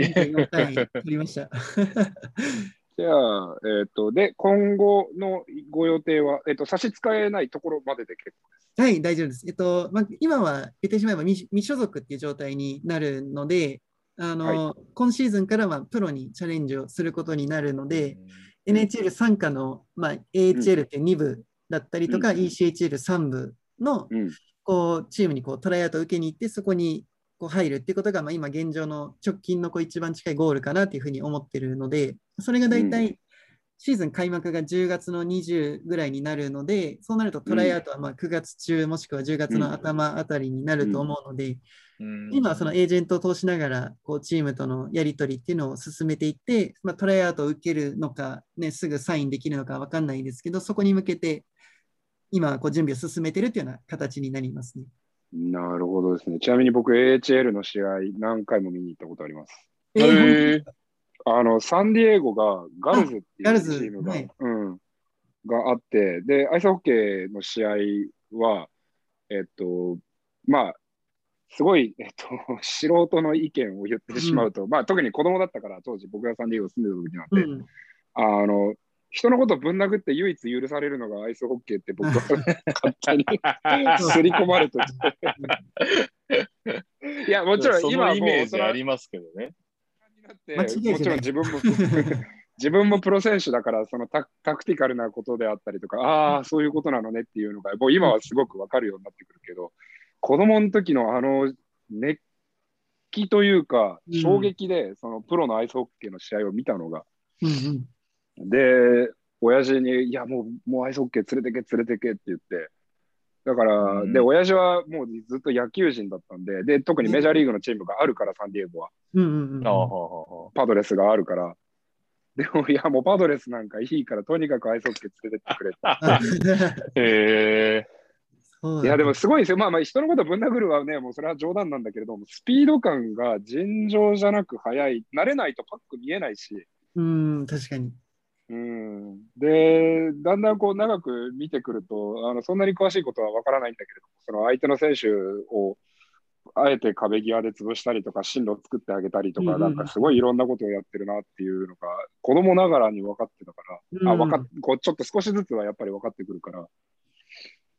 はい、取りました。じゃあ、えっ、ー、と、で、今後のご予定は、えっ、ー、と、差し支えないところまでで結構です。はい、大丈夫です。えっと、まあ、今は言ってしまえば未未所属っていう状態になるので、あの、はい、今シーズンからはプロにチャレンジをすることになるので、NHL 参加の、まあ、AHL って2部だったりとか、うん、ECHL3 部の、こうチームにこうトライアウトを受けに行って、そこにこう入るっていうことが、まあ、今現状の直近のこう一番近いゴールかなというふうに思ってるので、それが大体シーズン開幕が10月の20ぐらいになるので、そうなるとトライアウトはま9月中もしくは10月の頭あたりになると思うので、今はそのエージェントを通しながらこうチームとのやり取りっていうのを進めていって、まあ、トライアウトを受けるのか、ね、すぐサインできるのか分かんないですけど、そこに向けて今こう準備を進めてるっていうような形になりますね。なるほどですね。ちなみに僕 AHL の試合何回も見に行ったことあります。えー、あのサンディエゴがガルズっていうチームが,、はい、うん、があって、で、アイスホッケーの試合は、えっと、まあ、すごい、えっと、素人の意見を言ってしまうと、うん、まあ特に子供だったから、当時僕がサンディエゴ住んでた時なんで、うん、あの、人のことぶん殴って唯一許されるのがアイスホッケーって僕は 勝手にすり込まれていや、もちろん今はもうイメージありますけどね。もちろん自分も 自分もプロ選手だから、そのタタクティカルなことであったりとか、ああ、そういうことなのねっていうのが、もう今はすごくわかるようになってくるけど、子供の時のあの熱気というか、うん衝撃で、そのプロのアイスホッケーの試合を見たのが、うんうん。で、親父に、いや、もう、もうアイスホッケー連れてけ、連れてけって言って、だから、うんで、親父はもうずっと野球人だったんで、で、特にメジャーリーグのチームがあるから、サンディエゴは。うんうんうん。ああ、はあはあ。パドレスがあるから。でも、いや、もうパドレスなんかいいから、とにかくアイスホッケー連れてってくれって。あ へえ。そういや、でもすごいですよ。まあまあ、人のことぶん殴るはね、もうそれは冗談なんだけれども、スピード感が尋常じゃなく速い。慣れないとパック見えないし。うん、確かに。うん。で、だんだんこう長く見てくると、あのそんなに詳しいことはわからないんだけれども、その相手の選手を、あえて壁際で潰したりとか、進路を作ってあげたりとか、うんうんなんかすごいいろんなことをやってるなっていうのが、子供ながらに分かってたから、あうん分かっこうちょっと少しずつはやっぱり分かってくるから、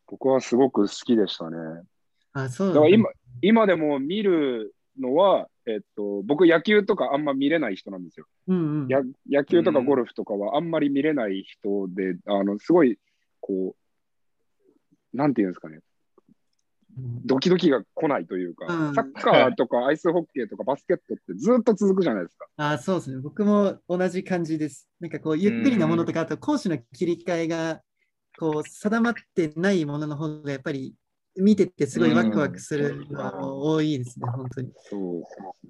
僕はすごく好きでしたね。あ、そうだから今、今でも見るのは、えっと、僕野球とかあんま見れない人なんですよ。うんうん。や野球とかゴルフとかはあんまり見れない人で、あの、すごい、こう、なんていうんですかね、ドキドキが来ないというか、うんサッカーとかアイスホッケーとかバスケットってずっと続くじゃないですか。あ、そうですね。僕も同じ感じです。なんかこう、ゆっくりなものとか、あと攻守の切り替えが、こう、定まってないものの方が、やっぱり見ててすごいワクワクするのは多いですね、本当に。そう。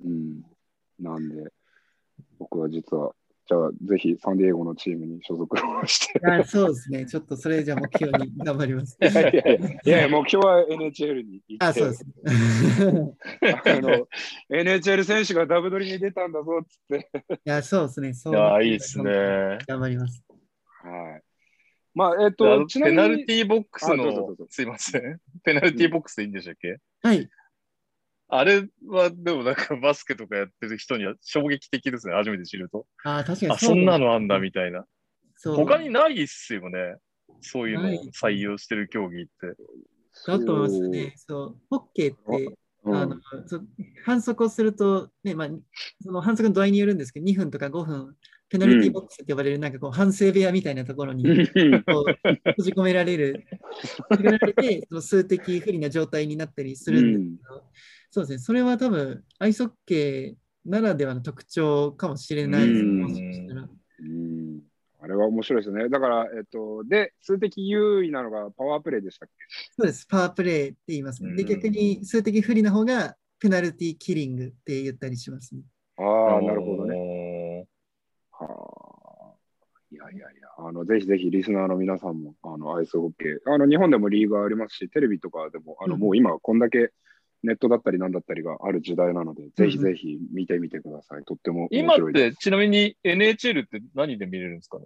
うん。なんで、僕は実は、じゃあ、ぜひサンディエゴのチームに所属をして。あそうですね。ちょっとそれじゃあ目標に頑張ります。いやいやいやいやいや、目標は NHL に行って、あ、そうですね。あの NHL 選手がダブドリに出たんだぞっつって。いや、そうですね。そいうやー、いいです。ね。頑張ります。はい。まあ、えっあと、のちなみにペナルティーボックスのすいません。ペナルティーボックスでいいんでしたっけ？はい。あれは、でもなんかバスケとかやってる人には衝撃的ですね。初めて知ると。あ、確かにあ、そんなのあんだみみたいな。そう他にないっすよね。そういうのを採用してる競技って。だと思いますね。そう、ホッケーって、うんあの反則をすると、ねまあ、その反則の度合いによるんですけど、2分とか5分、ペナルティーボックスって呼ばれる、なんかこう、反省部屋みたいなところにうんこう閉じ込められる、閉じ込められて、その数的不利な状態になったりするんですけど、そうですね、それは多分、アイスホッケーならではの特徴かもしれないですうんもしかしたら。うんあれは面白いですね。だから、えっと、で、数的優位なのがパワープレイでしたっそうです、パワープレイって言いますね。で、うん逆に数的不利な方が、ペナルティーキリングって言ったりしますね。けああ、なるほどね。ね。はあ。いやいやいや、あの、ぜひぜひリスナーの皆さんも、あの、アイスホッケー、あの、日本でもリーグありますし、テレビとかでも、あの、うんもう今、こんだけネットだったりなんだったりがある時代なので、ぜひぜひ見てみてください。とっても面今っ白いです。て、ちなみに NHL って何で見れるんですかね？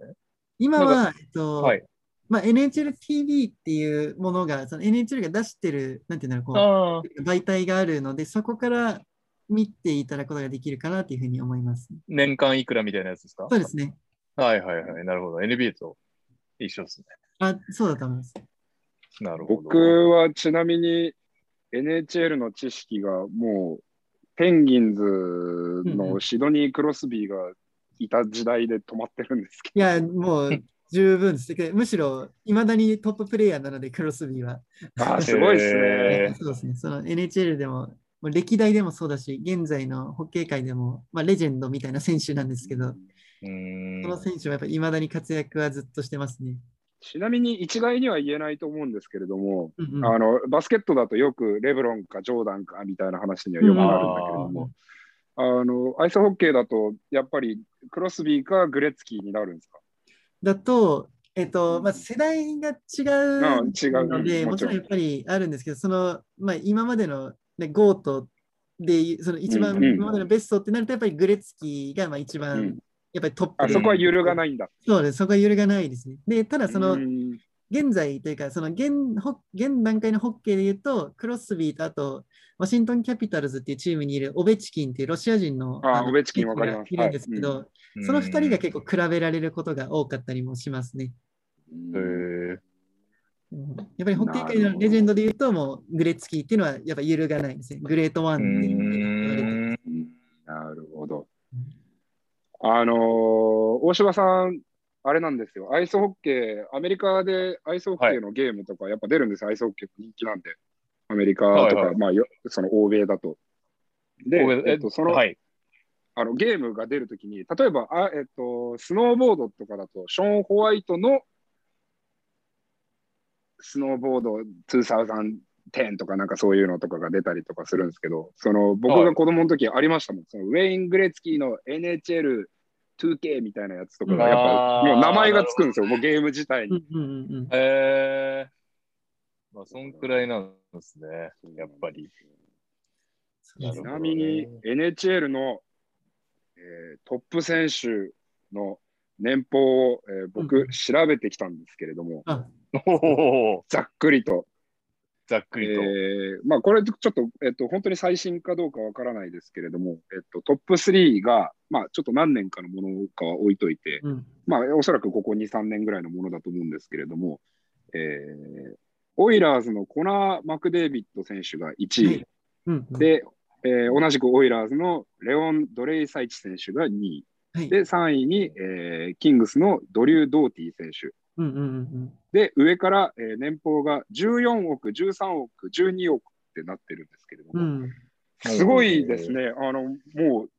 今は、えっと、はい。まあ、NHLTV っていうものが、その NHL が出してる、なんていうんだろう、こ。う、媒体があるので、そこから見ていただくことができるかなというふうに思います。年間いくらみたいなやつですか？そうですね。はいはいはい。なるほど。NBA と一緒ですね。あ、そうだと思います。なるほど。僕はちなみに NHL の知識がもう、ペンギンズのシドニー・クロスビーがいた時代で止まってるんですけいや、もう十分です。でむしろ、いまだにトッププレイヤーなので、クロスビーは。ど、あーすごいですね。へ そうですね。その NHL でも、もう歴代でもそうだし、現在のホッケー界でも、まあ、レジェンドみたいな選手なんですけど、うーん。その選手はやっぱり未だに活躍はずっとしてますね。ちなみに一概には言えないと思うんですけれども、うんうん。あのバスケットだとよくレブロンかジョーダンかみたいな話にはよくなるんだけれども、あのアイスホッケーだとやっぱりクロスビーかグレッツキーになるんですか？だと、えっと、まあ、世代が違ううん。違う。ので、うん。もちろん。もちろんやっぱりあるんですけど、その、まあ、今までの、ね、 GOAT で、その一番、うんうん。今までのベストってなると、やっぱりグレッツキーがまあ一番、うん。やっぱりトップで。あそこは揺るがないんだ。そうです、そこは揺るがないですね。で、ただその、うん。現在というか、その現ホ現段階のホッケーで言うと、クロスビーとあと、ワシントン・キャピタルズっていうチームにいるオベチキンっていうロシア人のオベチキンわかります。いるんですけど、はい。その2人が結構比べられることが多かったりもしますね。へー。うんやっぱりホッケー界のレジェンドで言うと、もうグレッツキーっていうのはやっぱ揺るがないですね。グレートワンうって言われてるーんうんなるほど。あのー大柴さん、あれなんですよ。アイスホッケー、アメリカでアイスホッケーのゲームとかやっぱ出るんですよ。アイスホッケー人気なんで。アメリカとか、はいはいまあよ、その欧米だと。で、えっと、その、はい。あのゲームが出るときに、例えばあ、えっと、スノーボードとかだと、ショーン・ホワイトのスノーボード2010とかなんかそういうのとかが出たりとかするんですけど、その僕が子供の時ありましたもん。そのウェイン・グレッツキーの NHL2K みたいなやつとかがやっぱうんもう名前がつくんですよ、もうゲーム自体に。うんうんうんうん。えー、まあ、そんくらいなんですね。やっぱり。ちなみに NHL の、えートップ選手の年俸を、えー僕うん調べてきたんですけれども、ざっくりと。ざっくりと。えーまあ、これちょっと、えっと、本当に最新かどうかわからないですけれども、えっと、トップ3が、まあ、ちょっと何年かのものかは置いといて、うん。まあ、おそらくここ2、3年ぐらいのものだと思うんですけれども、えーオイラーズのコナー・マクデービッド選手が1位、はいうんうん、で、えー同じくオイラーズのレオン・ドレイサイチ選手が2位、はい、で、3位に、えーキングスのドリュー・ドーティ選手、うんうんうんで、上から、えー年俸が14億、13億、12億ってなってるんですけれども、うん。うんすごいですね。あの、もう、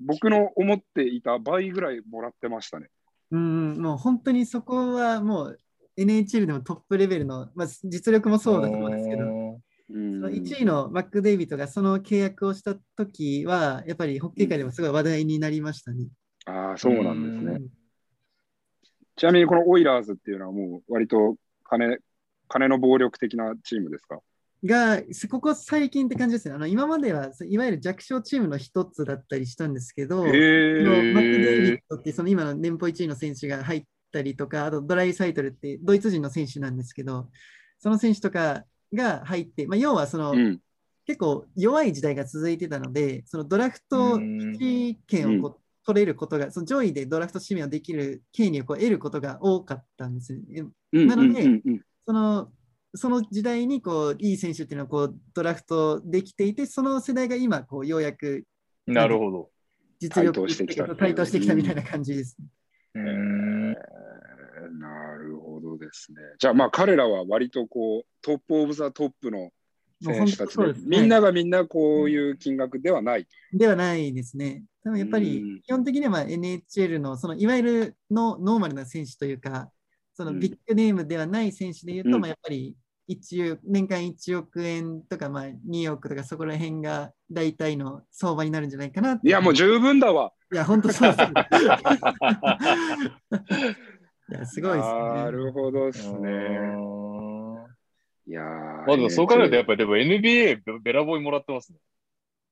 僕の思っていた倍ぐらいもらってましたね。うんうん、もう本当にそこはもう NHL でもトップレベルの、まあ、実力もそうだと思うんですけど、うんその1位のマック・デイビッドがその契約をした時は、やっぱりホッケー界でもすごい話題になりましたね。ああ、そうなんですね。うんちなみに、このオイラーズっていうのはもう、割と金、金の暴力的なチームですか？が、ここ最近って感じですね。あの今までは、いわゆる弱小チームの一つだったりしたんですけど、マック・デイビッえ。ドってその今の年俸1位の選手が入ったりとか、あとドライサイトルってドイツ人の選手なんですけど、その選手とかが入って、まあ、要はその、うん。結構弱い時代が続いてたので、そのドラフトうん1位権をこう取れることが、その上位でドラフト指名をできる権利をこう得ることが多かったんですなのでそのその時代にこういい選手っていうのはこうドラフトできていて、その世代が今こうようやくなるほど。実力台頭してきたっていう台頭してきたみたいな感じです。うえんーなるほどですね。じゃあまあ彼らは割とこう top of the top の選手たちでもう本当そうですねみんながみんなこういう金額ではない。ではないですね。多分やっぱうんり基本的には NHL のそのいわゆるのノーマルな選手というか、そのうんビッグネームではない選手でいうと、うんまあやっぱり1億年間1億円とかまあ2億とかそこら辺が大体の相場になるんじゃないかなっていやもう十分だわ。いや、本当そうです。いや、すごいですね。なるほどですね。うんいやーまあそう考えるとやっぱりでも NBA べべらぼいもらってますね。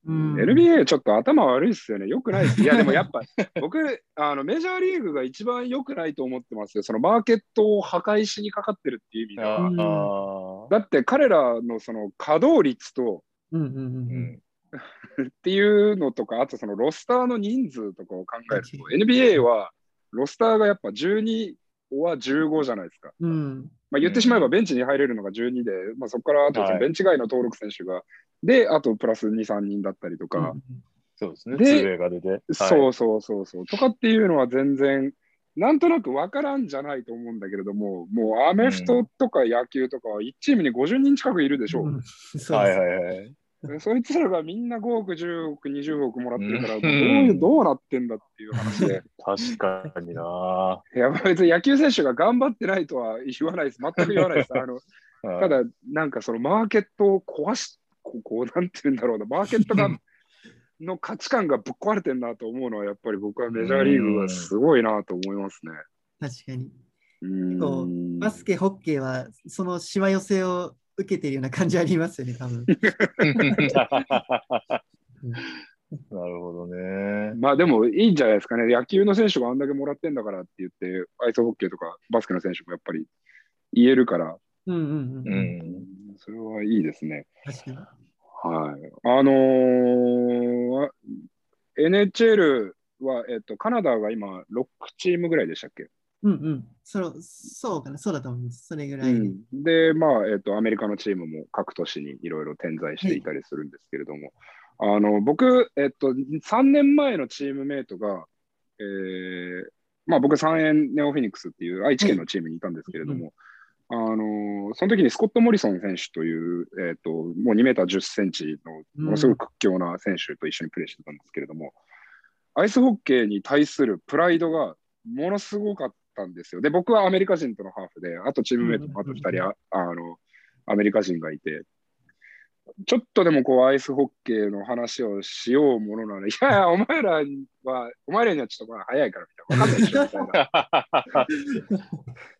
うん NBA ちょっと頭悪いっすよね。よくないです。いや、でもやっぱ、僕、あのメジャーリーグが一番良くないと思ってますよ。そのマーケットを破壊しにかかってるっていう意味では。あうんあ。だって彼らのその稼働率と、うんうんうんううんん。っていうのとか、あとそのロスターの人数とかを考えると、は NBA はロスターがやっぱ12は15じゃないですか。うんまあ、言ってしまえばベンチに入れるのが12で、まあ、そこからあとベンチ外の登録選手が、で、あとプラス2、3人だったりとか、そうですね。でツーウェイが出て。はいそうそうそうそう、とかっていうのは全然、なんとなく分からんじゃないと思うんだけれども、もうアメフトとか野球とかは1チームに50人近くいるでしょう。うんそうはいはいはい。そいつらがみんな5億、10億、20億もらってるから、うんどういうどうなってんだっていう話で。確かにな。いや、別に野球選手が頑張ってないとは言わないです。全く言わないです。あの ただ、なんかそのマーケットを壊し、ここうなんて言うんだろうな、マーケットがの価値観がぶっ壊れてんなと思うのは、やっぱり僕はメジャーリーグがすごいなと思いますね。確かに。うーんバスケ、ホッケーはそのしわ寄せを受けているような感じありますよね、多分。なるほどね。まあでもいいんじゃないですかね。野球の選手があんだけもらってんだからって言って、アイスホッケーとかバスケの選手もやっぱり言えるから、うんうんうん。ううん、ん。それはいいですね。はい。あのー NHL は、えっと、カナダが今6チームぐらいでしたっけ、うんうん。そそうかな、そうだと思います。それぐらいで。うん、で、まあ、えっと、アメリカのチームも各都市にいろいろ点在していたりするんですけれども、あの僕、えっと、3年前のチームメイトが、えーまあ僕3円ネオフェニックスっていう愛知県のチームにいたんですけれども、あのその時にスコット・モリソン選手という、えっ、と、もう2メーター10センチのものすごく屈強な選手と一緒にプレーしてたんですけれども、アイスホッケーに対するプライドがものすごかったんですよ。で、僕はアメリカ人とのハーフで、あとチームメイトもあと2人あ、あの、アメリカ人がいて、ちょっとでもこうアイスホッケーの話をしようものなら、いやいや、お前らは、お前らにはちょっとまだ早いからみたいな、わかんないでしょ。みたいな。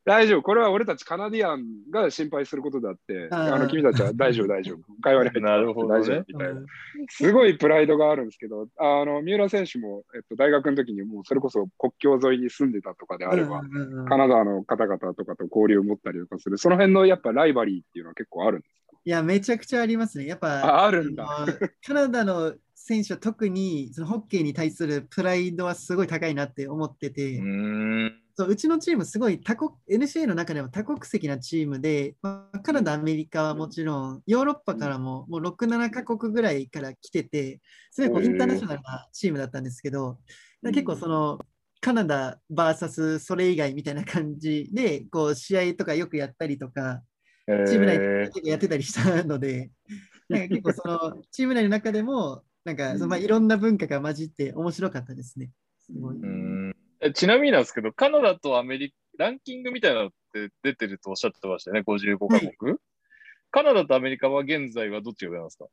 大丈夫、これは俺たちカナディアンが心配することだって、あの君たちは大丈夫、大丈夫、会話に入ってなるほどね。大丈夫みたいな。すごいプライドがあるんですけど、あの三浦選手も、えっと、大学の時にもうそれこそ国境沿いに住んでたとかであれば、カナダの方々とかと交流を持ったりとかする、その辺のやっぱライバリーっていうのは結構あるんですいや、めちゃくちゃありますね。やっぱ、ああるんだ。カナダの選手は特にそのホッケーに対するプライドはすごい高いなって思ってて。そううちのチームすごい多国 NCA の中でも多国籍なチームで、まあカナダ、アメリカはもちろん、ヨーロッパからももう6、7カ国ぐらいから来てて、すごいこうインターナショナルなチームだったんですけど、結構その、カナダ VS それ以外みたいな感じで、こう試合とかよくやったりとか、チーム内でやってたりしたので、なんか結構そのチーム内の中でも、なんかそのまあいろんな文化が混じって面白かったですね。すごい。ーうーんえちなみになんですけど、カナダとアメリカ、ランキングみたいなのって出てるとおっしゃってましたよね、55カ国？カナダとアメリカは現在はどっちが上なんですか？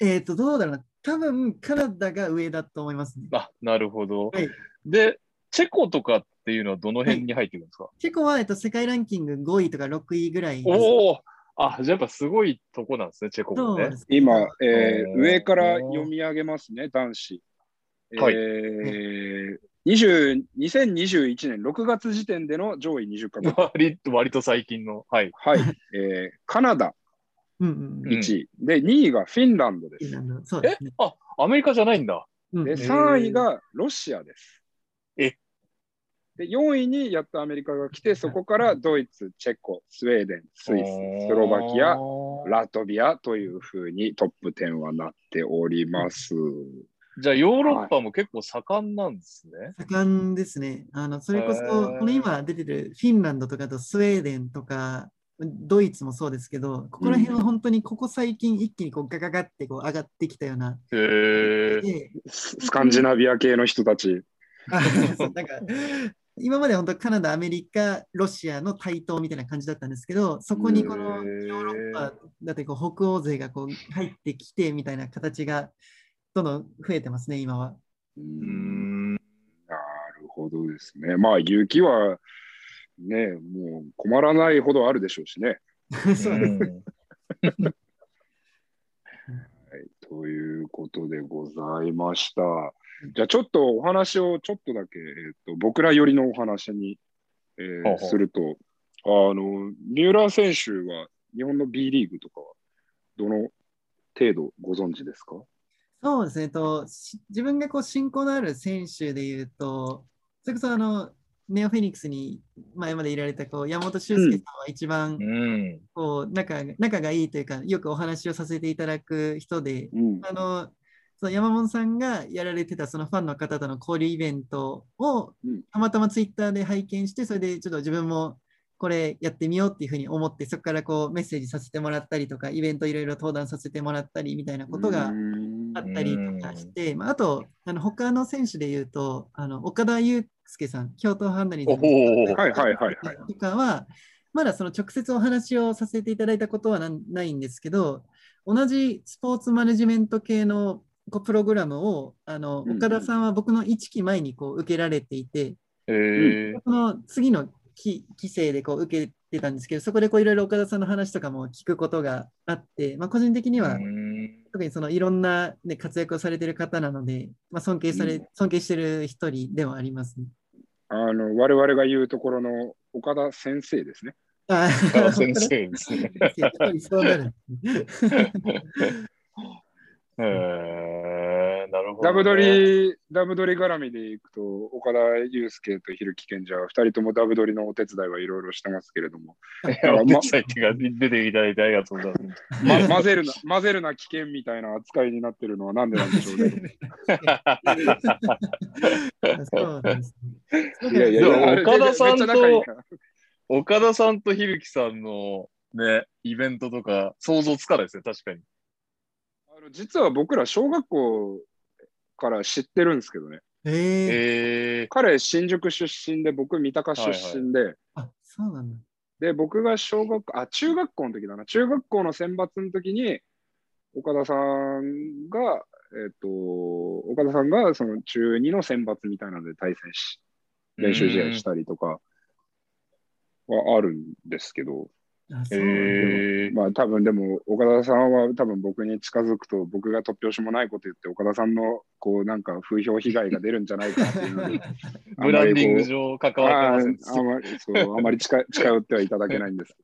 えっ、と、どうだろうな。多分カナダが上だと思いますね。あ、なるほど。はいで、チェコとかっていうのはどの辺に入ってくるんですか、チェコは、えっと、世界ランキング5位とか6位ぐらいです。おおあ、じゃあやっぱすごいとこなんですね、チェコもね今、えー上から読み上げますね、男子。はいえー20 2021年6月時点での上位20カ国。割と割と最近の。はい。はい、えーカナダうんうんうん。1位、で、2位がフィンランドです。えそうですね。あ、アメリカじゃないんだ。で、うんうん3位がロシアです。えで、4位にやっとアメリカが来て、そこからドイツ、チェコ、スウェーデン、スイス、スロバキア、ラトビアというふうにトップ10はなっております。じゃあヨーロッパも結構盛んなんですね。盛んですね。あの、それこそ、この今出てるフィンランドとかあとスウェーデンとか、ドイツもそうですけど、ここら辺は本当にここ最近一気にこうガガガってこう上がってきたような。へえ。でススカンジナビア系の人たち。あそうなんか今まで本当カナダ、アメリカ、ロシアの対等みたいな感じだったんですけど、そこにこのヨーロッパだってこう北欧勢がこう入ってきてみたいな形がどんどん増えてますね、今は。ううんん。なるほどですね。まあ、雪はね、もう困らないほどあるでしょうしね。そうです。うん はい、ということでございました。じゃあちょっとお話をちょっとだけ、えっと僕ら寄りのお話に、えーほうほうすると、あの、三浦選手は日本の B リーグとかはどの程度ご存知ですか？そうですね、えっと、し自分がこう親交のある選手でいうと、それこそあの、ネオフェニックスに前までいられたこう山本修介さんは一番うん。こう仲が仲がいいというか、よくお話をさせていただく人で、うん。あの、その山本さんがやられてたそのファンの方との交流イベントをうん。たまたまツイッターで拝見して、それでちょっと自分もこれやってみようっていうふうに思って、そこからこうメッセージさせてもらったりとか、イベントいろいろ登壇させてもらったりみたいなことがあったりとかして、まあ、あと、あの他の選手で言うと、あの岡田祐介さん、京都ハンダリーズ。とかは、まだその直接お話をさせていただいたことはなないんですけど、同じスポーツマネジメント系のこうプログラムをあのうんうん岡田さんは僕の1期前にこう受けられていて、へえ。その次の期期生でこう受けてたんですけど、そこでこういろいろ岡田さんの話とかも聞くことがあって、まあ、個人的には、うん特にそのいろんな、ね、活躍をされている方なので、まあ、尊敬され、うん尊敬している一人ではありますね。あの、我々が言うところの岡田先生ですね。あ先生ですね。そうなるえ、なるほど、ね。ダブドリ、ダブドリ絡みでいくと、岡田祐介と蛭木健二は、二人ともダブドリのお手伝いはいろいろしてますけれども、い やお手伝いってか出ていただいてありがとうございます。ま、混ぜるな、混ぜるな危険みたいな扱いになってるのはなんでなんでしょうね。そうなんですね。いやいや岡田さんと岡田さんと響さんのね、イベントとか想像つかないですね、確かに。あの実は僕ら小学校から知ってるんですけどね。えー、え彼、新宿出身で、僕、三鷹出身で、あ、そうなんだ。で、僕が小学校、あ、中学校の時だな。中学校の選抜の時に、岡田さんが、えっ、と、岡田さんがその中2の選抜みたいなので対戦し、練習試合したりとかはあるんですけど、あ。えー、まあ多分でも岡田さんは多分僕に近づくと僕が突拍子もないこと言って岡田さんのこうなんか風評被害が出るんじゃないかっていう ブランディング上関わあってませんああまりそうあまり近近寄ってはいただけないんです。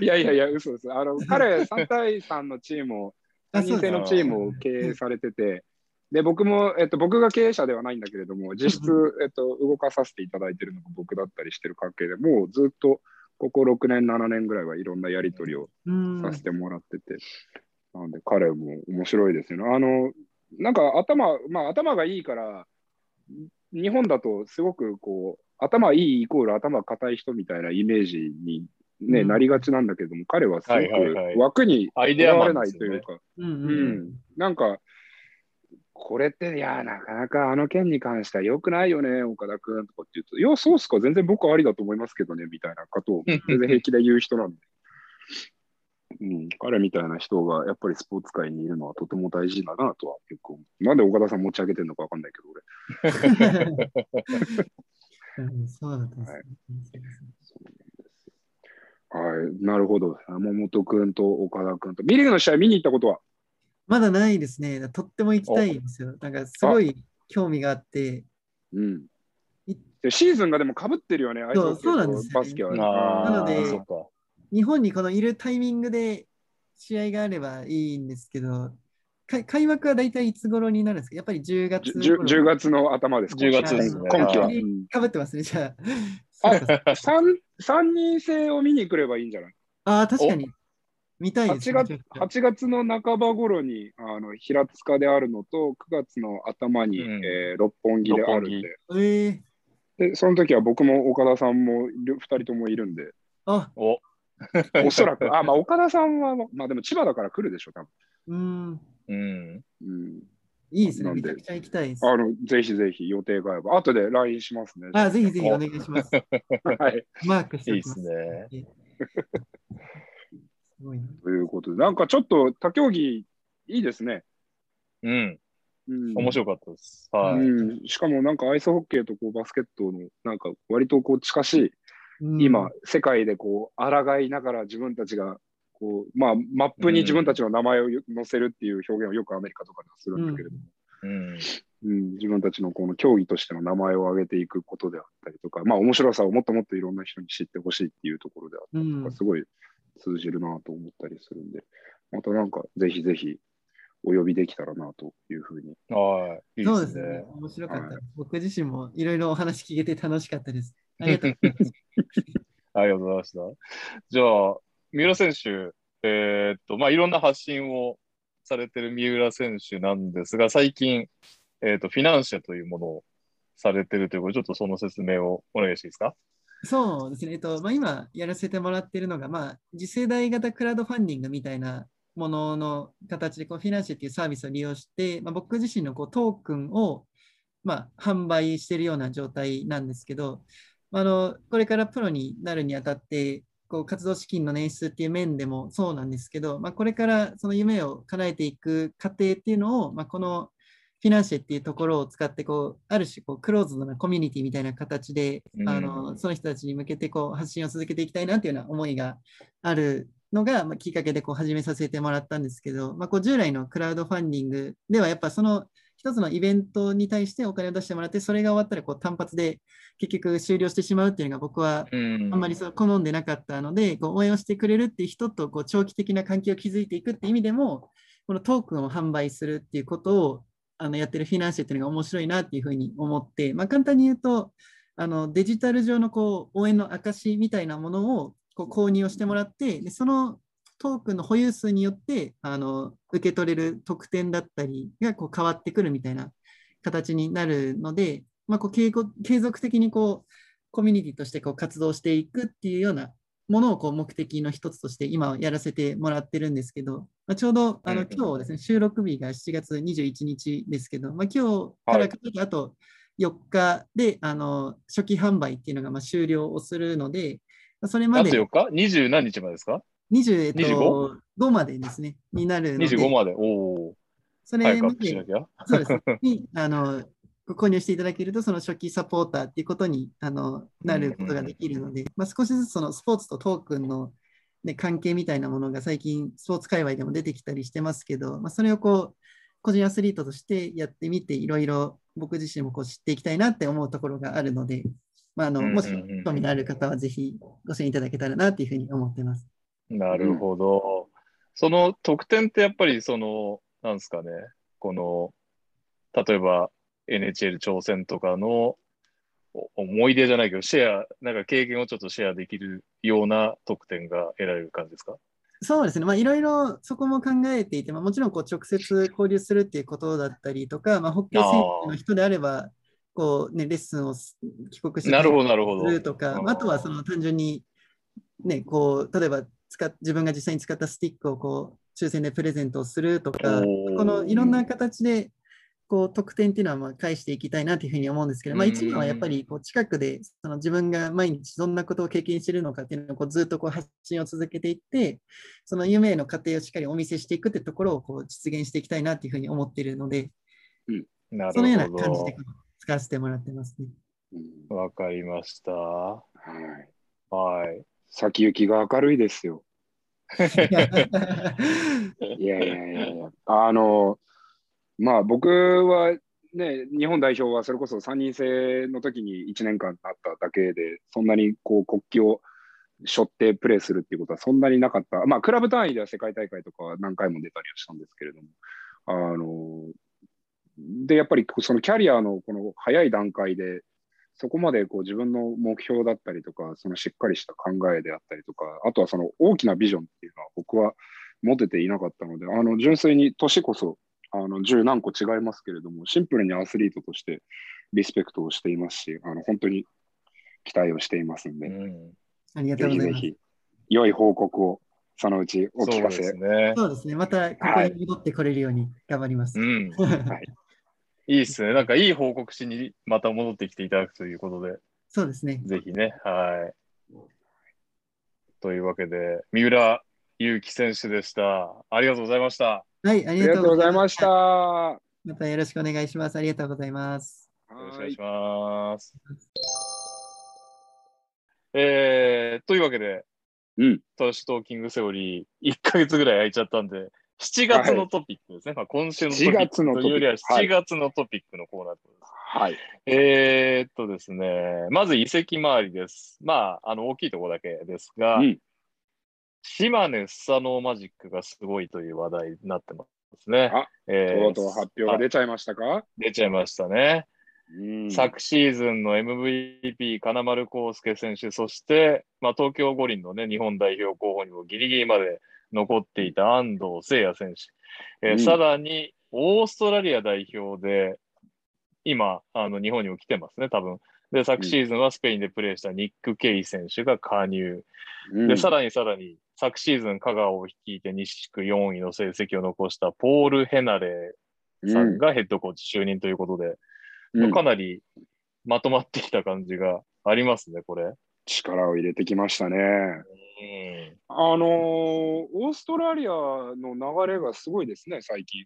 いやいやいや、嘘です。あの彼、3対3のチームを、あ3人制のチームを経営されてて、で僕も、えっと、僕が経営者ではないんだけれども、実質、えっと、動かさせていただいてるのが僕だったりしてる関係でもうずっとここ6年、7年ぐらいはいろんなやり取りをうん。させてもらってて、なので彼も面白いですよね。あの、なんか頭、まあ頭がいいから、日本だとすごくこう、頭いいイコール頭固い人みたいなイメージに、ねうん。なりがちなんだけども、彼はすごく枠にとらわれない。というか、うんうんううんん、なんか、これって、いや、なかなかあの件に関しては良くないよね、岡田君とかって言うと、いや、そうっすか、全然僕はありだと思いますけどね、みたいなことを全然平気で言う人なんで。うん、彼みたいな人がやっぱりスポーツ界にいるのはとても大事だなとは結構。なんで岡田さん持ち上げてるのかわかんないけど、俺。うんそうだったんですねはいはい、なるほど。山本君と岡田君と。ミリーグの試合見に行ったことは？まだないですね。とっても行きたいんですよ。なんかすごい興味があって、うんシーズンがでもかぶってるよね、アイスホッケーとそうなんですよねバスケはね。なので。日本にこのいるタイミングで試合があればいいんですけど、か開幕は大体いつ頃になるんですか？やっぱり10月じゅ 10, 月の頭です。10月ですね今季は。かぶってますね、じゃあ。あそうか三三人制を見に来ればいいんじゃない？あー、確かに。見たいです、8月 ?8 月の半ば頃にあの平塚であるのと、9月の頭に、うんえー六本木であるんで六えー、で、その時は僕も岡田さんも2人ともいるんで、あ、お、おそらく、あ、まあ岡田さんは、まあでも千葉だから来るでしょ、多うん、うん。分。うん。いいですね。めちゃくちゃ行きたいです。あの、ぜひぜひ予定が合えば、後で LINE しますね。あ、ぜひぜひお願いします。はい。マークしていいです。ね。すごいな。ということで、なんかちょっと他競技いいですね。うん。うん、面白かったです。はい。うん、しかもなんかアイスホッケーとこうバスケットのなんか割とこう近しい、うん今、世界でこう抗いながら自分たちがこう、まあ、マップに自分たちの名前を載せるっていう表現をよくアメリカとかではするんだけれども、うん。うん自分たちのこの競技としての名前を挙げていくことであったりとか、まあ面白さをもっともっといろんな人に知ってほしいっていうところであったりとか、うんすごい通じるなと思ったりするんで、またなんかぜひぜひお呼びできたらなというふうに。はい。いいそうでねですすね。。面白かったはいです。僕自身もいろいろお話聞けて楽しかったです。ありがとうございます。ありがとうございました。じゃあ、三浦選手、えーっと、まあ、いろんな発信をされてる三浦選手なんですが、最近、えーっと、フィナンシェというものをされてるということで、ちょっとその説明をお願いしていいですか？そうですね。えっと、まあ、今やらせてもらっているのが、まあ、次世代型クラウドファンディングみたいなものの形で、こうフィナンシェっていうサービスを利用して、まあ、僕自身のこうトークンを、まあ、販売しているような状態なんですけど、あのこれからプロになるにあたって、こう活動資金の捻出っていう面でもそうなんですけど、まあ、これからその夢を叶えていく過程っていうのを、まあ、このフィナンシェっていうところを使ってこう、ある種こうクローズドなコミュニティみたいな形で、うん。あのその人たちに向けてこう発信を続けていきたいなっていうような思いがあるのが、まあ、きっかけでこう始めさせてもらったんですけど、まあ、こう従来のクラウドファンディングではやっぱその一つのイベントに対してお金を出してもらって、それが終わったらこう単発で結局終了してしまうっていうのが僕はうん。あんまりそう好んでなかったので、こう応援をしてくれるっていう人とこう長期的な関係を築いていくっていう意味でも、このトークンを販売するっていうことをあのやってるフィナンシェっていうのが面白いなっていうふうに思って、まあ、簡単に言うと、あのデジタル上のこう応援の証みたいなものをこう購入をしてもらって、でそのトークンの保有数によってあの受け取れる特典だったりがこう変わってくるみたいな形になるので、まあ、こう継続的にこうコミュニティとしてこう活動していくっていうようなものをこう目的の一つとして今やらせてもらってるんですけど、まあ、ちょうどあの今日ですね、収録日が7月21日ですけど、まあ、今日からあと4日であの初期販売っていうのがまあ終了をするので、それまで。あと4日 ?20 何日までですか ?20、えっと、5までですね、になるので。25まで。おお。それまで、そうです。にあの購入していただけると、その初期サポーターっていうことにあのなることができるので、まあ、少しずつそのスポーツとトークンの、ね、関係みたいなものが最近スポーツ界隈でも出てきたりしてますけど、まあ、それをこう個人アスリートとしてやってみて、いろいろ僕自身もこう知っていきたいなって思うところがあるので、まあ、あのもし興味のある方はぜひご支援いただけたらなというふうに思ってます。なるほど。その特典ってやっぱりその、なんですかね、この、例えば NHL 挑戦とかの思い出じゃないけど、シェア、なんか経験をちょっとシェアできるような特典が得られる感じですか？そうですね、まあ、いろいろそこも考えていて、まあ、もちろんこう直接交流するっていうことだったりとか、まあ、ホッケー選手の人であれば、こうね、レッスンを帰国してするとか、あとはその単純に、ね、こう例えば使自分が実際に使ったスティックをこう抽選でプレゼントをするとか、このいろんな形でこう得点っていうのはまあ返していきたいなというふうに思うんですけど、まあ、一番はやっぱりこう近くでその自分が毎日どんなことを経験しているのかっていうのをこうずっとこう発信を続けていって、その夢への過程をしっかりお見せしていくってところをこう実現していきたいなというふうに思っているので、うん、そのような感じで使わせてもらってますね。わ、かりました。はい。はい。先行きが明るいですよ。いやいやいやいや、あの、まあ僕はね、日本代表はそれこそ3人制の時に1年間あっただけで、そんなにこう国旗を背負ってプレーするっていうことはそんなになかった。まあクラブ単位では世界大会とか何回も出たりはしたんですけれども、あの、で、やっぱりそのキャリアのこの早い段階で、そこまでこう自分の目標だったりとか、そのしっかりした考えであったりとか、あとはその大きなビジョンっていうのは僕は持てていなかったので、あの純粋に年こそあの10何個違いますけれども、シンプルにアスリートとしてリスペクトをしていますし、あの本当に期待をしていますんで、うん、ありがとうございます。ぜひぜひ良い報告をそのうちお聞かせ。そうですね。そうですねまたここに戻ってこれるように頑張ります。はい、うんはいいいっすね。なんかいい報告しにまた戻ってきていただくということで。そうですね。ぜひね。はい。というわけで、三浦祐希選手でした。ありがとうございました。はい、ありがとうございました。またよろしくお願いします。ありがとうございます。よろしくお願いします。えー、というわけで、うん、トラッシュトーキングセオリー、1ヶ月ぐらい空いちゃったんで、7月のトピックですね。はい、まあ、今週のトピックというよりは7月のトピックのコーナーです。はい。えー、っとですね、まず遺跡周りです。まあ、あの大きいところだけですが、うん、島根スサノーマジックがすごいという話題になってますね。あ、えー、とうとう発表が出ちゃいましたか？出ちゃいましたね。昨シーズンの MVP、金丸康介選手、そして、まあ、東京五輪の、ね、日本代表候補にもギリギリまで残っていた安藤誠也選手、えー、さらにオーストラリア代表で、今、あの日本にも来てますね、多分で、昨シーズンはスペインでプレーしたニック・ケイ選手が加入。うん、で、さらにさらに、昨シーズン香川を率いて西地区4位の成績を残したポール・ヘナレさんがヘッドコーチ就任ということで、うん、かなりまとまってきた感じがありますね、これ。力を入れてきましたね。うん、あのー、オーストラリアの流れがすごいですね、最近。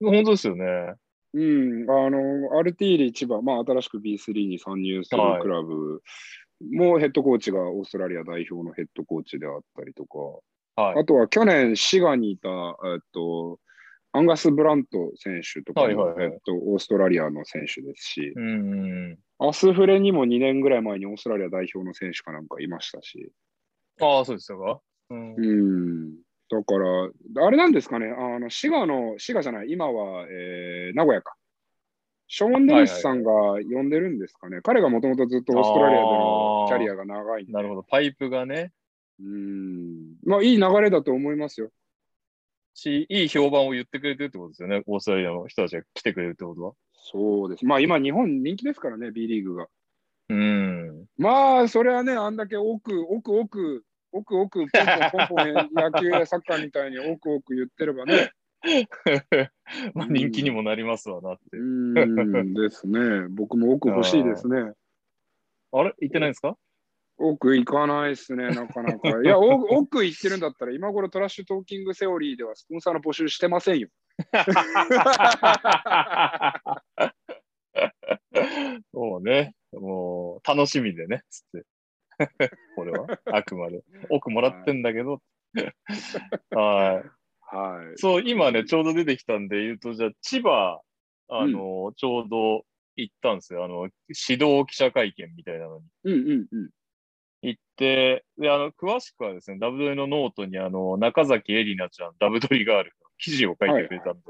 本当ですよね。うん、あの、アルティーリ千葉、まあ、新しく B3 に参入するクラブもヘッドコーチがオーストラリア代表のヘッドコーチであったりとか、はい、あとは去年、滋賀にいた、えっと、アンガス・ブラント選手とか、はいはいはい、えっと、オーストラリアの選手ですし、うんアスフレにも2年ぐらい前にオーストラリア代表の選手かなんかいましたし。ああ、そうですか？うん、だから、あれなんですかね、あの滋賀の、滋賀じゃない、今は、えー名古屋か。ショーン・デニスさんが呼んでるんですかね。彼がもともとずっとオーストラリアでのキャリアが長いんで。なるほど。パイプがね、うん。まあ、いい流れだと思いますよ。し、いい評判を言ってくれてるってことですよね。オーストラリアの人たちが来てくれるってことは。そうです。まあ、今、日本人気ですからね、B リーグが。うん。まあ、それはね、あんだけ奥、奥、奥、奥、奥、ポンポンポンポン野球やサッカーみたいに奥、奥言ってればね。まあ人気にもなりますわなって。うーんですね。僕も奥欲しいですね。あれ？行ってないんですか？奥行かないですね、なかなか。いや、お奥行ってるんだったら、今頃トラッシュトーキングセオリーではスポンサーの募集してませんよ。そうね。もう、楽しみでね、つって。これは、あくまで。奥もらってんだけど。はい。はい。そう、今ね、ちょうど出てきたんで言うと、じゃあ、千葉、あの、ちょうど行ったんですよ。あの、始動記者会見みたいなのにうんうんうん。行って、で、あの、詳しくはですね、ダブドリのノートに、あの、中崎エリナちゃん、ダブドリガールの記事を書いてくれたんで、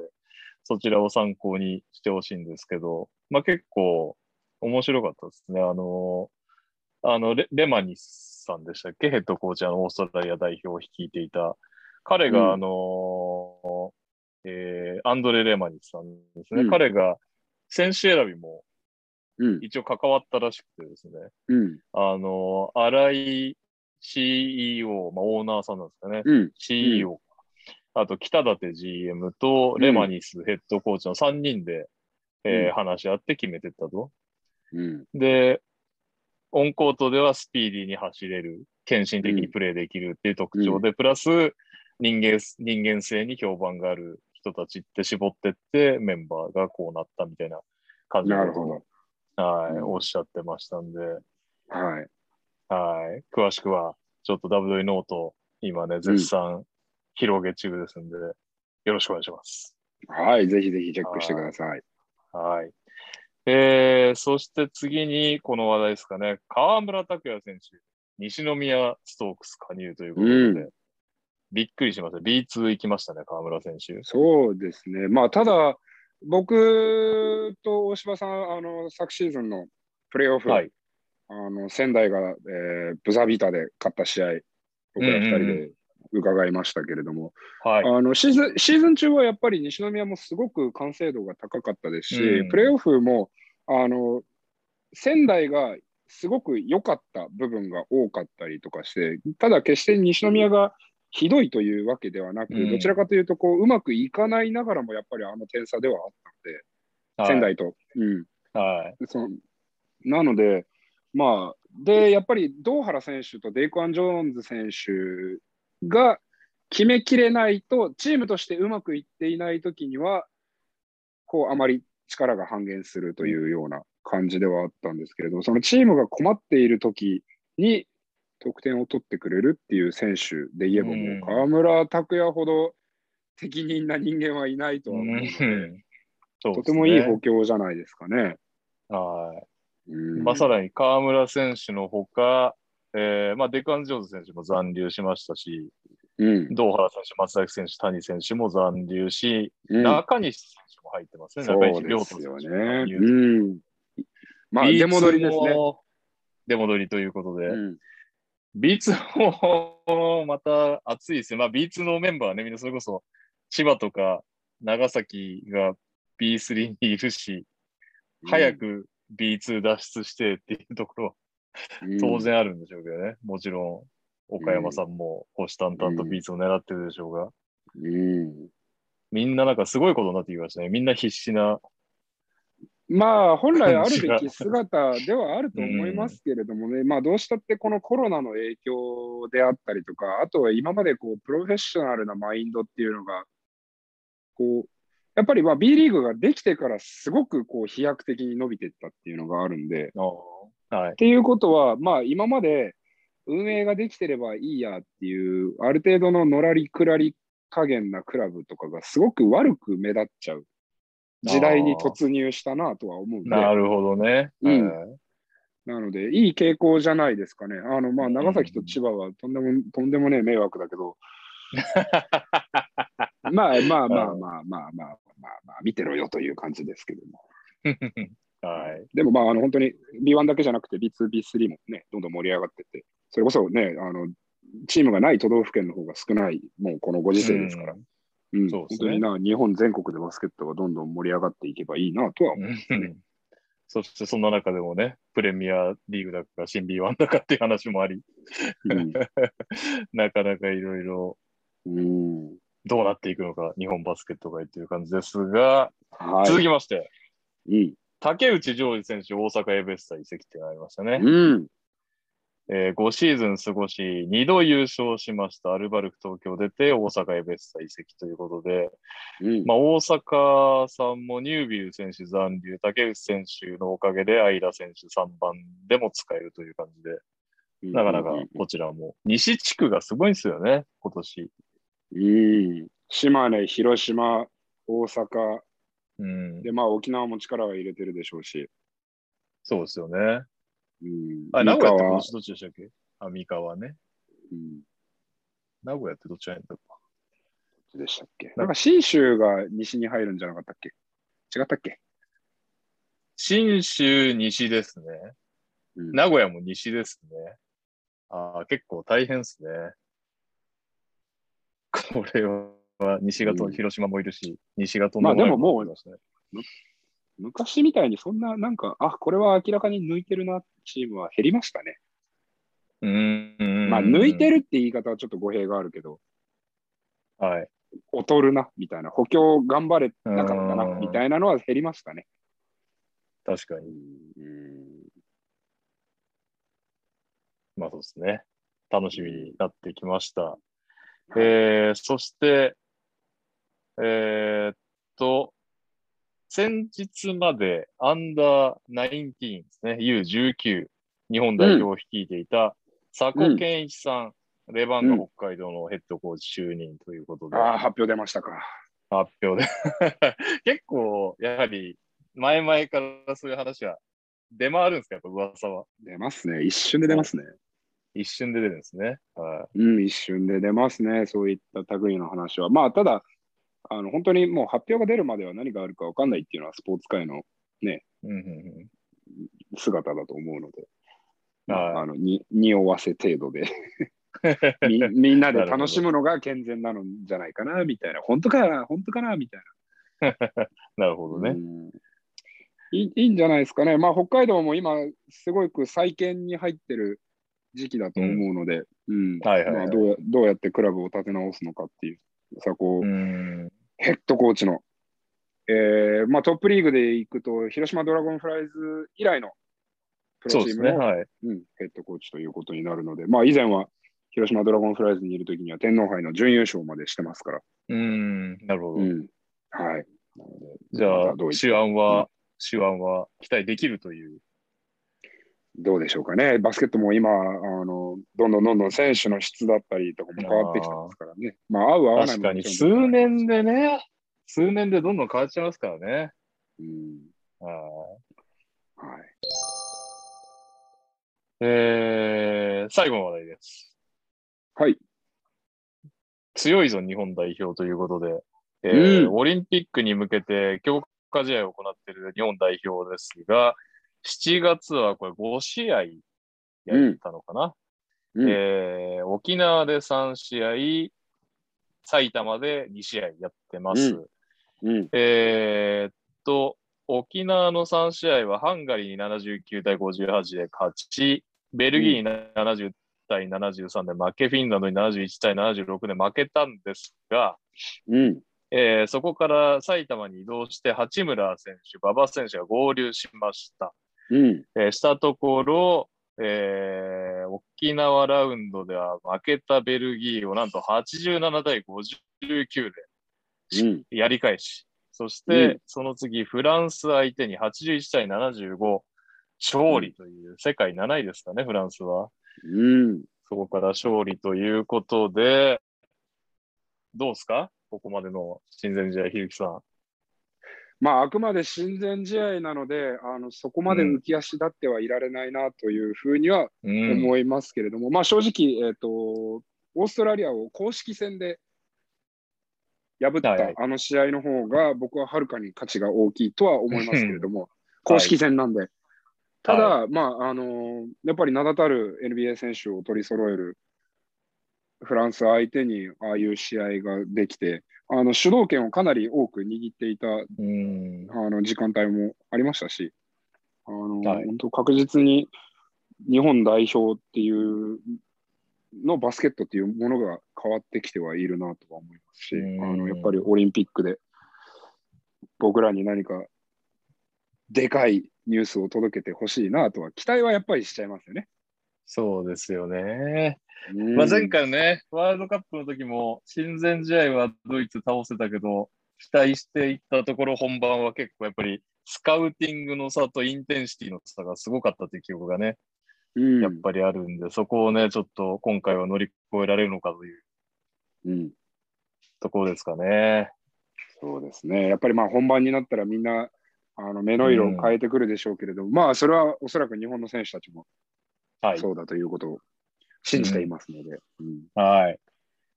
そちらを参考にしてほしいんですけど、まあ、結構面白かったですね。あの、あのレ、レマニスさんでしたっけ？ヘッドコーチ、あの、オーストラリア代表を率いていた。彼が、うんあの、えーアンドレ・レマニスさんですね。うん彼が選手選びもうん一応関わったらしくてですね。うんあの、新井 CEO、まあ、オーナーさんなんですかね。うん CEO か。あと、北舘 GM とレマニスヘッドコーチの3人で、えーうん話し合って決めてったと。うんで、オンコートではスピーディーに走れる、献身的にプレーできるっていう特徴で、プラス人間、人間性に評判がある人たちって絞ってって、メンバーがこうなったみたいな感じのなるほど。はい、うんおっしゃってましたんで、はい。はい。詳しくは、ちょっと W ノート、今ね、絶賛広げ中ですんで、よろしくお願いします。はい。ぜひぜひチェックしてください。はい。えー、そして次に、この話題ですかね。川村卓也選手、西宮ストークス加入ということで、うんびっくりしました。B2 行きましたね、川村選手。そうですね。まあ、ただ、僕と大柴さん、あの、昨シーズンのプレーオフ、はい。あの仙台が、えーブザビータで勝った試合、僕ら2人で伺いましたけれども、はい。あのシーズンシーズン中はやっぱり西宮もすごく完成度が高かったですし、うんプレーオフもあの仙台がすごく良かった部分が多かったりとかして、ただ決して西宮がひどいというわけではなく、うんどちらかというとこううまくいかないながらもやっぱりあの点差ではあったので、仙台と。うんはい。そのなので、まあ、で、やっぱり堂原選手とデイコアン・ジョーンズ選手が決めきれないと、チームとしてうまくいっていないときには、こう、あまり力が半減するというような感じではあったんですけれども、そのチームが困っているときに得点を取ってくれるっていう選手で言えば、もう河村拓哉ほど適任な人間はいないとは思うので、うんねとてもいい補強じゃないですかね。はい。うんまあ、さらに河村選手のほか、えーまあ、デカン・ジョーンズ選手も残留しましたし、うん堂原選手、松崎選手、谷選手も残留し、うん中西選手も入ってますね。中西亮斗選手うん。まあ、出戻りですね。ね。出戻りということで、うん、B2 も また熱いですよ。まあ、B2 のメンバーはね、みんなそれこそ千葉とか長崎が B3 にいるし、早く B2 脱出してっていうところはうん当然あるんでしょうけどね。もちろん、岡山さんも虎視眈々とうん B2 を狙ってるでしょうが、うん。みんななんかすごいことになってきましたね。みんな必死な。まあ、本来あるべ感き姿ではあると思いますけれどもね、まあ、どうしたってこのコロナの影響であったりとか、あとは今までこうプロフェッショナルなマインドっていうのが、こう、やっぱりまあ B リーグができてからすごくこう飛躍的に伸びていったっていうのがあるんで、はいっ。ていうことは、まあ今まで運営ができてればいいやっていう、ある程度ののらりくらり加減なクラブとかがすごく悪く目立っちゃう時代に突入したなとは思うんで、なるほどね。うんはいなので、いい傾向じゃないですかね。あの、まあ、長崎と千葉はとんでも、とんでもねえ迷惑だけど、まあまあまあまあまあまあまあまあ、見てろよという感じですけども。はい。でもまあ、あの本当に B1 だけじゃなくて B2、B3 もね、どんどん盛り上がってて、それこそね、あの、チームがない都道府県の方が少ない、もうこのご時世ですから。うん、そうですね本当にな、日本全国でバスケットがどんどん盛り上がっていけばいいなとは思う。うんそしてそんな中でもね、プレミアリーグだか新 B1 だかっていう話もあり、うん なかなかいろいろうんどうなっていくのか、日本バスケット界っていう感じですが、は続きまして、い。うん。竹内ジョージ選手、大阪エベッサ移籍ってなりましたね。うん。えー5シーズン過ごし、2度優勝しましたアルバルク東京出て、大阪エベッサ移籍ということで、うん。まあ、大阪さんもニュービル選手残留、竹内選手のおかげで、相田選手3番でも使えるという感じで、なかなかこちらも。西地区がすごいんですよね、今年。うん。島根、広島、大阪、うん。で、まあ沖縄も力は入れてるでしょうし。そうですよね。うん。あ、名古屋ってどっちでしたっけ？あ、三河ね。うん名古屋ってどっちがいいんだろでしたっけ？なんか信州が西に入るんじゃなかったっけ？違ったっけ、信州西ですね。うん名古屋も西ですね。ああ、結構大変ですね。これは西がと、うん広島もいるし、西がとんまあでもももう昔みたいにそんな、なんか、あ、これは明らかに抜いてるなチームは減りましたね。うーん。まあ、抜いてるって言い方はちょっと語弊があるけど、はい。劣るな、みたいな、補強頑張れなかったな、うんみたいなのは減りましたね。確かに。うんまあそうですね。楽しみになってきました。えー、そして、えーっと、先日までアンダー19ですね、U19 日本代表を率いていた佐古健一さん、レバンガ北海道のヘッドコーチ就任ということで、ああ、発表出ましたか。発表で。結構、やはり、前々からそういう話は出回るんですか、やっぱ噂は。出ますね。一瞬で出ますね。一瞬で出るんですね。はうん、一瞬で出ますね。そういった類の話は。まあ、ただ、あの本当にもう発表が出るまでは何があるか分かんないっていうのはスポーツ界のい。うんうんうん姿だと思うので、まはい。あ、あのに匂わせ程度で。みみんなで楽しむのが健全なのじゃないかなみたいな、本当かな、本当かなみたいな。るほどな、ね。うん。いい。いいんじゃないですかね。まあ、北海道も今、すごく再建に入ってる時期だと思うので、どうやってクラブを立て直すのかっていう、さこう、うん。ヘッドコーチの、えーまあ、トップリーグで行くと、広島ドラゴンフライズ以来のプ。ロチームの、はい。うん、ヘッドコーチということになるので、まあ、以前は広島ドラゴンフライズにいるときには天皇杯の準優勝までしてますから。うん。なるほど。うん、はい。じゃあ手腕は、手腕は期待できるという。どうでしょうかね。バスケットも今、あのどんどんどんどん選手の質だったりとかも変わってきてますからね。まあ、合う合わないも確かに、数年でね、数年でどんどん変わっちゃいますからね。うんはいはい。えー、最後の話題です。はい。強いぞ、日本代表ということで、えーうんオリンピックに向けて強化試合を行っている日本代表ですが、7月はこれ5試合やったのかな、うん。えー沖縄で3試合、埼玉で2試合やってます。うん。うん。えーっと、沖縄の3試合はハンガリーに79対58で勝ち、ベルギーに70対73で負け、フィンランドに71対76で負けたんですが、うん。えーそこから埼玉に移動して、八村選手、馬場選手が合流しました。うん。えーしたところ、えー沖縄ラウンドでは負けたベルギーをなんと87対59でうん。やり返し、そして、うん。その次、フランス相手に81対75、勝利という、世界7位ですかね、フランスは。うん。そこから勝利ということで、どうですか？ここまでの親善試合、ひるきさん。まあ、あくまで親善試合なので、あのそこまで浮き足立ってはいられないなというふうにはうん。思いますけれども、まあ正直、えっ、と、オーストラリアを公式戦で破ったはいあの試合の方が、僕ははるかに価値が大きいとは思いますけれども、公式戦なんで。ただ、まあ、あのーやっぱり名だたる NBA 選手を取り揃えるフランス相手にああいう試合ができて、あの主導権をかなり多く握っていたうん。あの時間帯もありましたし、あのはい本当確実に日本代表っていうのバスケットっていうものが変わってきてはいるなとは思いますし、うんあのやっぱりオリンピックで僕らに何かでかいニュースを届けてほしいなとは期待はやっぱりしちゃいますよね。そうですよね。うんまあ、前回ね、ワールドカップの時も、親善試合はドイツ倒せたけど、期待していったところ、本番は結構やっぱり、スカウティングの差とインテンシティの差がすごかったという記憶がね、うんやっぱりあるんで、そこをね、ちょっと今回は乗り越えられるのかといううんところですかね。そうですね。やっぱりまあ本番になったらみんなあの目の色を変えてくるでしょうけれども、まあそれはおそらく日本の選手たちもはい。そうだということを信じていますので。うんはい。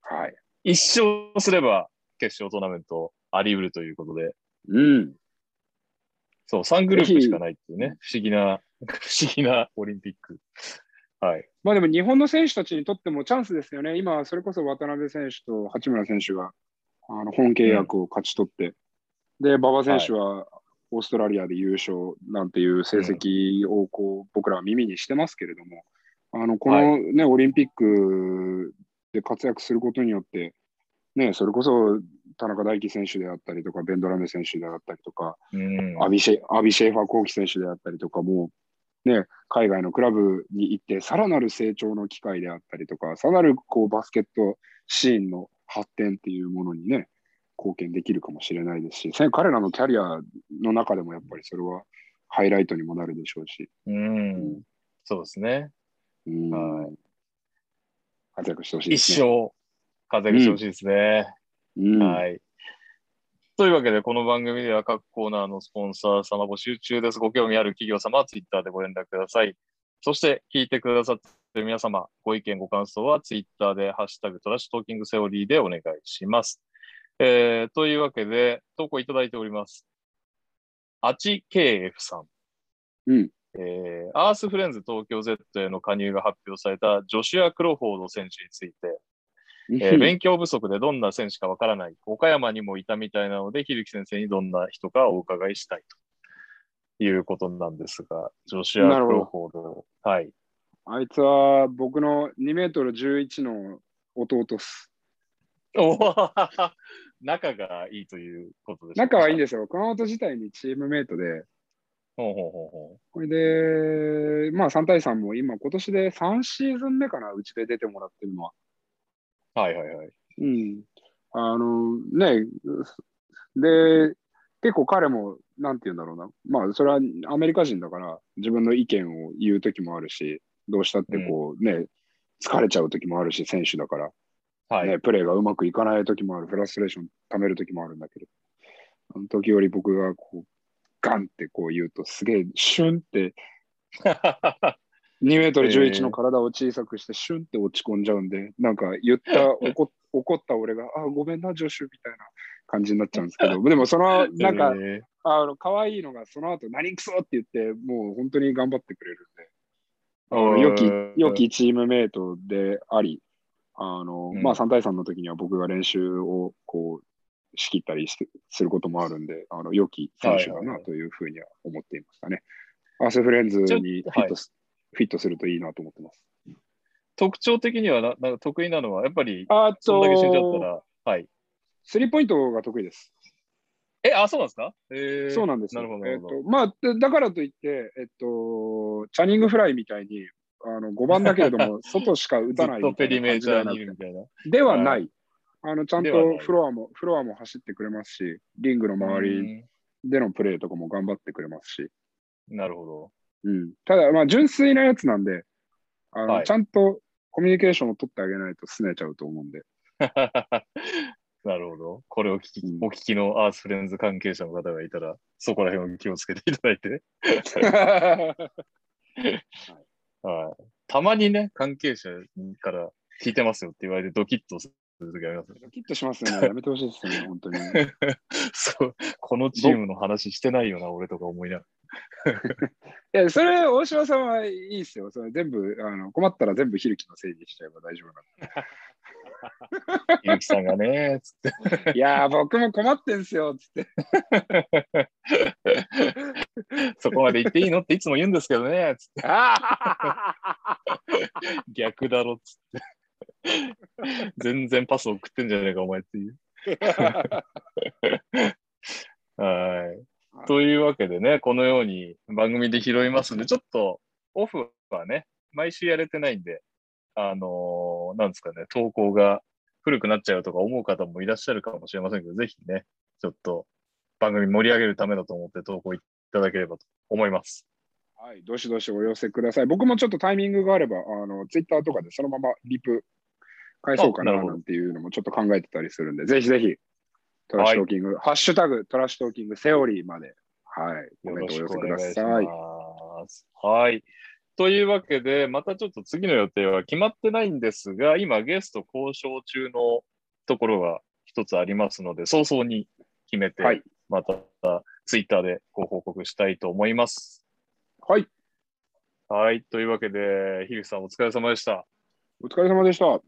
はい。一勝すれば決勝トーナメントあり得るということで、うん。そう、3グループしかないっていうね、不思議な、不思議なオリンピック。はい。まあでも日本の選手たちにとってもチャンスですよね。今、それこそ渡辺選手と八村選手があの本契約を勝ち取って、で、馬場選手はオーストラリアで優勝なんていう成績をこう、僕らは耳にしてますけれども、あのこの、ねオリンピックで活躍することによって、ね、それこそ田中大輝選手であったりとか、ベンドラメ選手であったりとか、うん。アビシェアビシェーファー・コーキ選手であったりとかも、ね、海外のクラブに行って、さらなる成長の機会であったりとか、さらなるこうバスケットシーンの発展っていうものにね、貢献できるかもしれないですし、せ彼らのキャリアの中でもやっぱりそれはハイライトにもなるでしょうし、うん。そうですね。うんはい活躍してほしいです一ね。生活躍してほしいですね。うんはい。というわけで、この番組では各コーナーのスポンサー様募集中です。ご興味ある企業様はツイッターでご連絡ください。そして、聞いてくださっている皆様、ご意見、ご感想はツイッターで、ハッシュタグトラッシュトーキングセオリーでお願いします。えー、というわけで、投稿いただいております。あち KF さん。うんえーアースフレンズ東京 Z への加入が発表されたジョシュア・クロフォード選手について、えー勉強不足でどんな選手かわからない。岡山にもいたみたいなので、ひるき先生にどんな人かお伺いしたいということなんですが、ジョシュア・クロフォード。はい。あいつは僕の2メートル11の弟っす。おー 仲がいいということです仲はいいんでですよ。熊本自体にチームメイトで、ほうほうほうほこれで、まあ3対3も今、今年で3シーズン目かな、うちで出てもらってるのは。う。はいはいはい。うん。あの、ね、で、結構彼も、なんて言うんだろうな。まあ、それはアメリカ人だから、自分の意見を言うときもあるし、どうしたってこうね、疲れちゃうときもあるし、選手だから、はい。ね、プレーがうまくいかないときもある、フラストレーション溜めるときもあるんだけど、あの時より僕がこう、ガンってこう言うと、すげえ、シュンって、2メートル11の体を小さくして、シュンって落ち込んじゃうんで、なんか言った、怒怒った俺が、あ、ごめんな、ジョシュみたいな感じになっちゃうんですけど、でもその、なんか、えーあの可愛いのが、その後、何くそって言って、もう本当に頑張ってくれるんで、良き、良きチームメイトであり、あの、うん。まあ3対3の時には僕が練習をこう、仕切ったりしてすることもあるんで、あの、良き選手だはいはいはないというふうには思っていましたね。アースフレンズにフィットす、フィットするといいなと思ってます。特徴的にはななんか得意なのは、やっぱり、あそんだけ死んじゃったと、ら、はい。スリーポイントが得意です。え、あ、そうなんですか？えーそうなんですよなるほど、なえっるほど。と、まあ、でだからといって、えっと、チャニングフライみたいに、あの5番だけれども、外しか打ずたないっとペリメーターみにいるみたいな。たいなではな。はいあのちゃんとフロアも、フロアも走ってくれますし、リングの周りうんでのプレーとかも頑張ってくれますし、なるほど。うん、ただ、まあ、純粋なやつなんで、あのはいちゃんとコミュニケーションを取ってあげないと拗ねちゃうと思うんで。なるほど。これを聞き、うんお聞きのアースフレンズ関係者の方がいたら、そこら辺を気をつけていただいて。はい。たまにね、関係者から聞いてますよって言われてドキッとするときありますね。ドキッとしますよね。やめてほしいですよね、本当に。そう、このチームの話してないよな、俺とか思いなが いや、それ、大島さんはいいですよ。それ全部、あの困ったら全部ひるきのせいにしちゃえば大丈夫なんら。ゆうきさんがね、つって。で。いやー、僕も困ってんすよ、つって。そこまで言っていいのっていつも言うんですけどね、つって。あ逆だろ、つって。全然パス送ってんじゃねえか、お前っていう。はい。というわけでね、このように番組で拾いますんで、ちょっとオフはね、毎週やれてないんで、あのーなんですかね、投稿が古くなっちゃうとか思う方もいらっしゃるかもしれませんけど、ぜひね、ちょっと番組盛り上げるためだと思って投稿いただければと思います。はい、どしどしお寄せください。僕もちょっとタイミングがあれば、あのツイッターとかでそのままリプ返そうかなあなんていうのもちょっと考えてたりするんで、ぜひぜひ、トラッシュトーキング、ハッシュタグトラッシュトーキングセオリーまで、はい、コメントお寄せください。ます。はい。というわけで、またちょっと次の予定は決まってないんですが、今ゲスト交渉中のところが一つありますので、早々に決めて、はいまたツイッターでご報告したいと思います。はい、はい。というわけで、樋口さんお疲れ様でした。お疲れ様でした。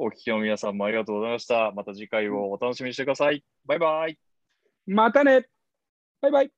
お聞きの皆さんもありがとうございました。また次回をお楽しみにしてください。バイバイ。またねバイバイ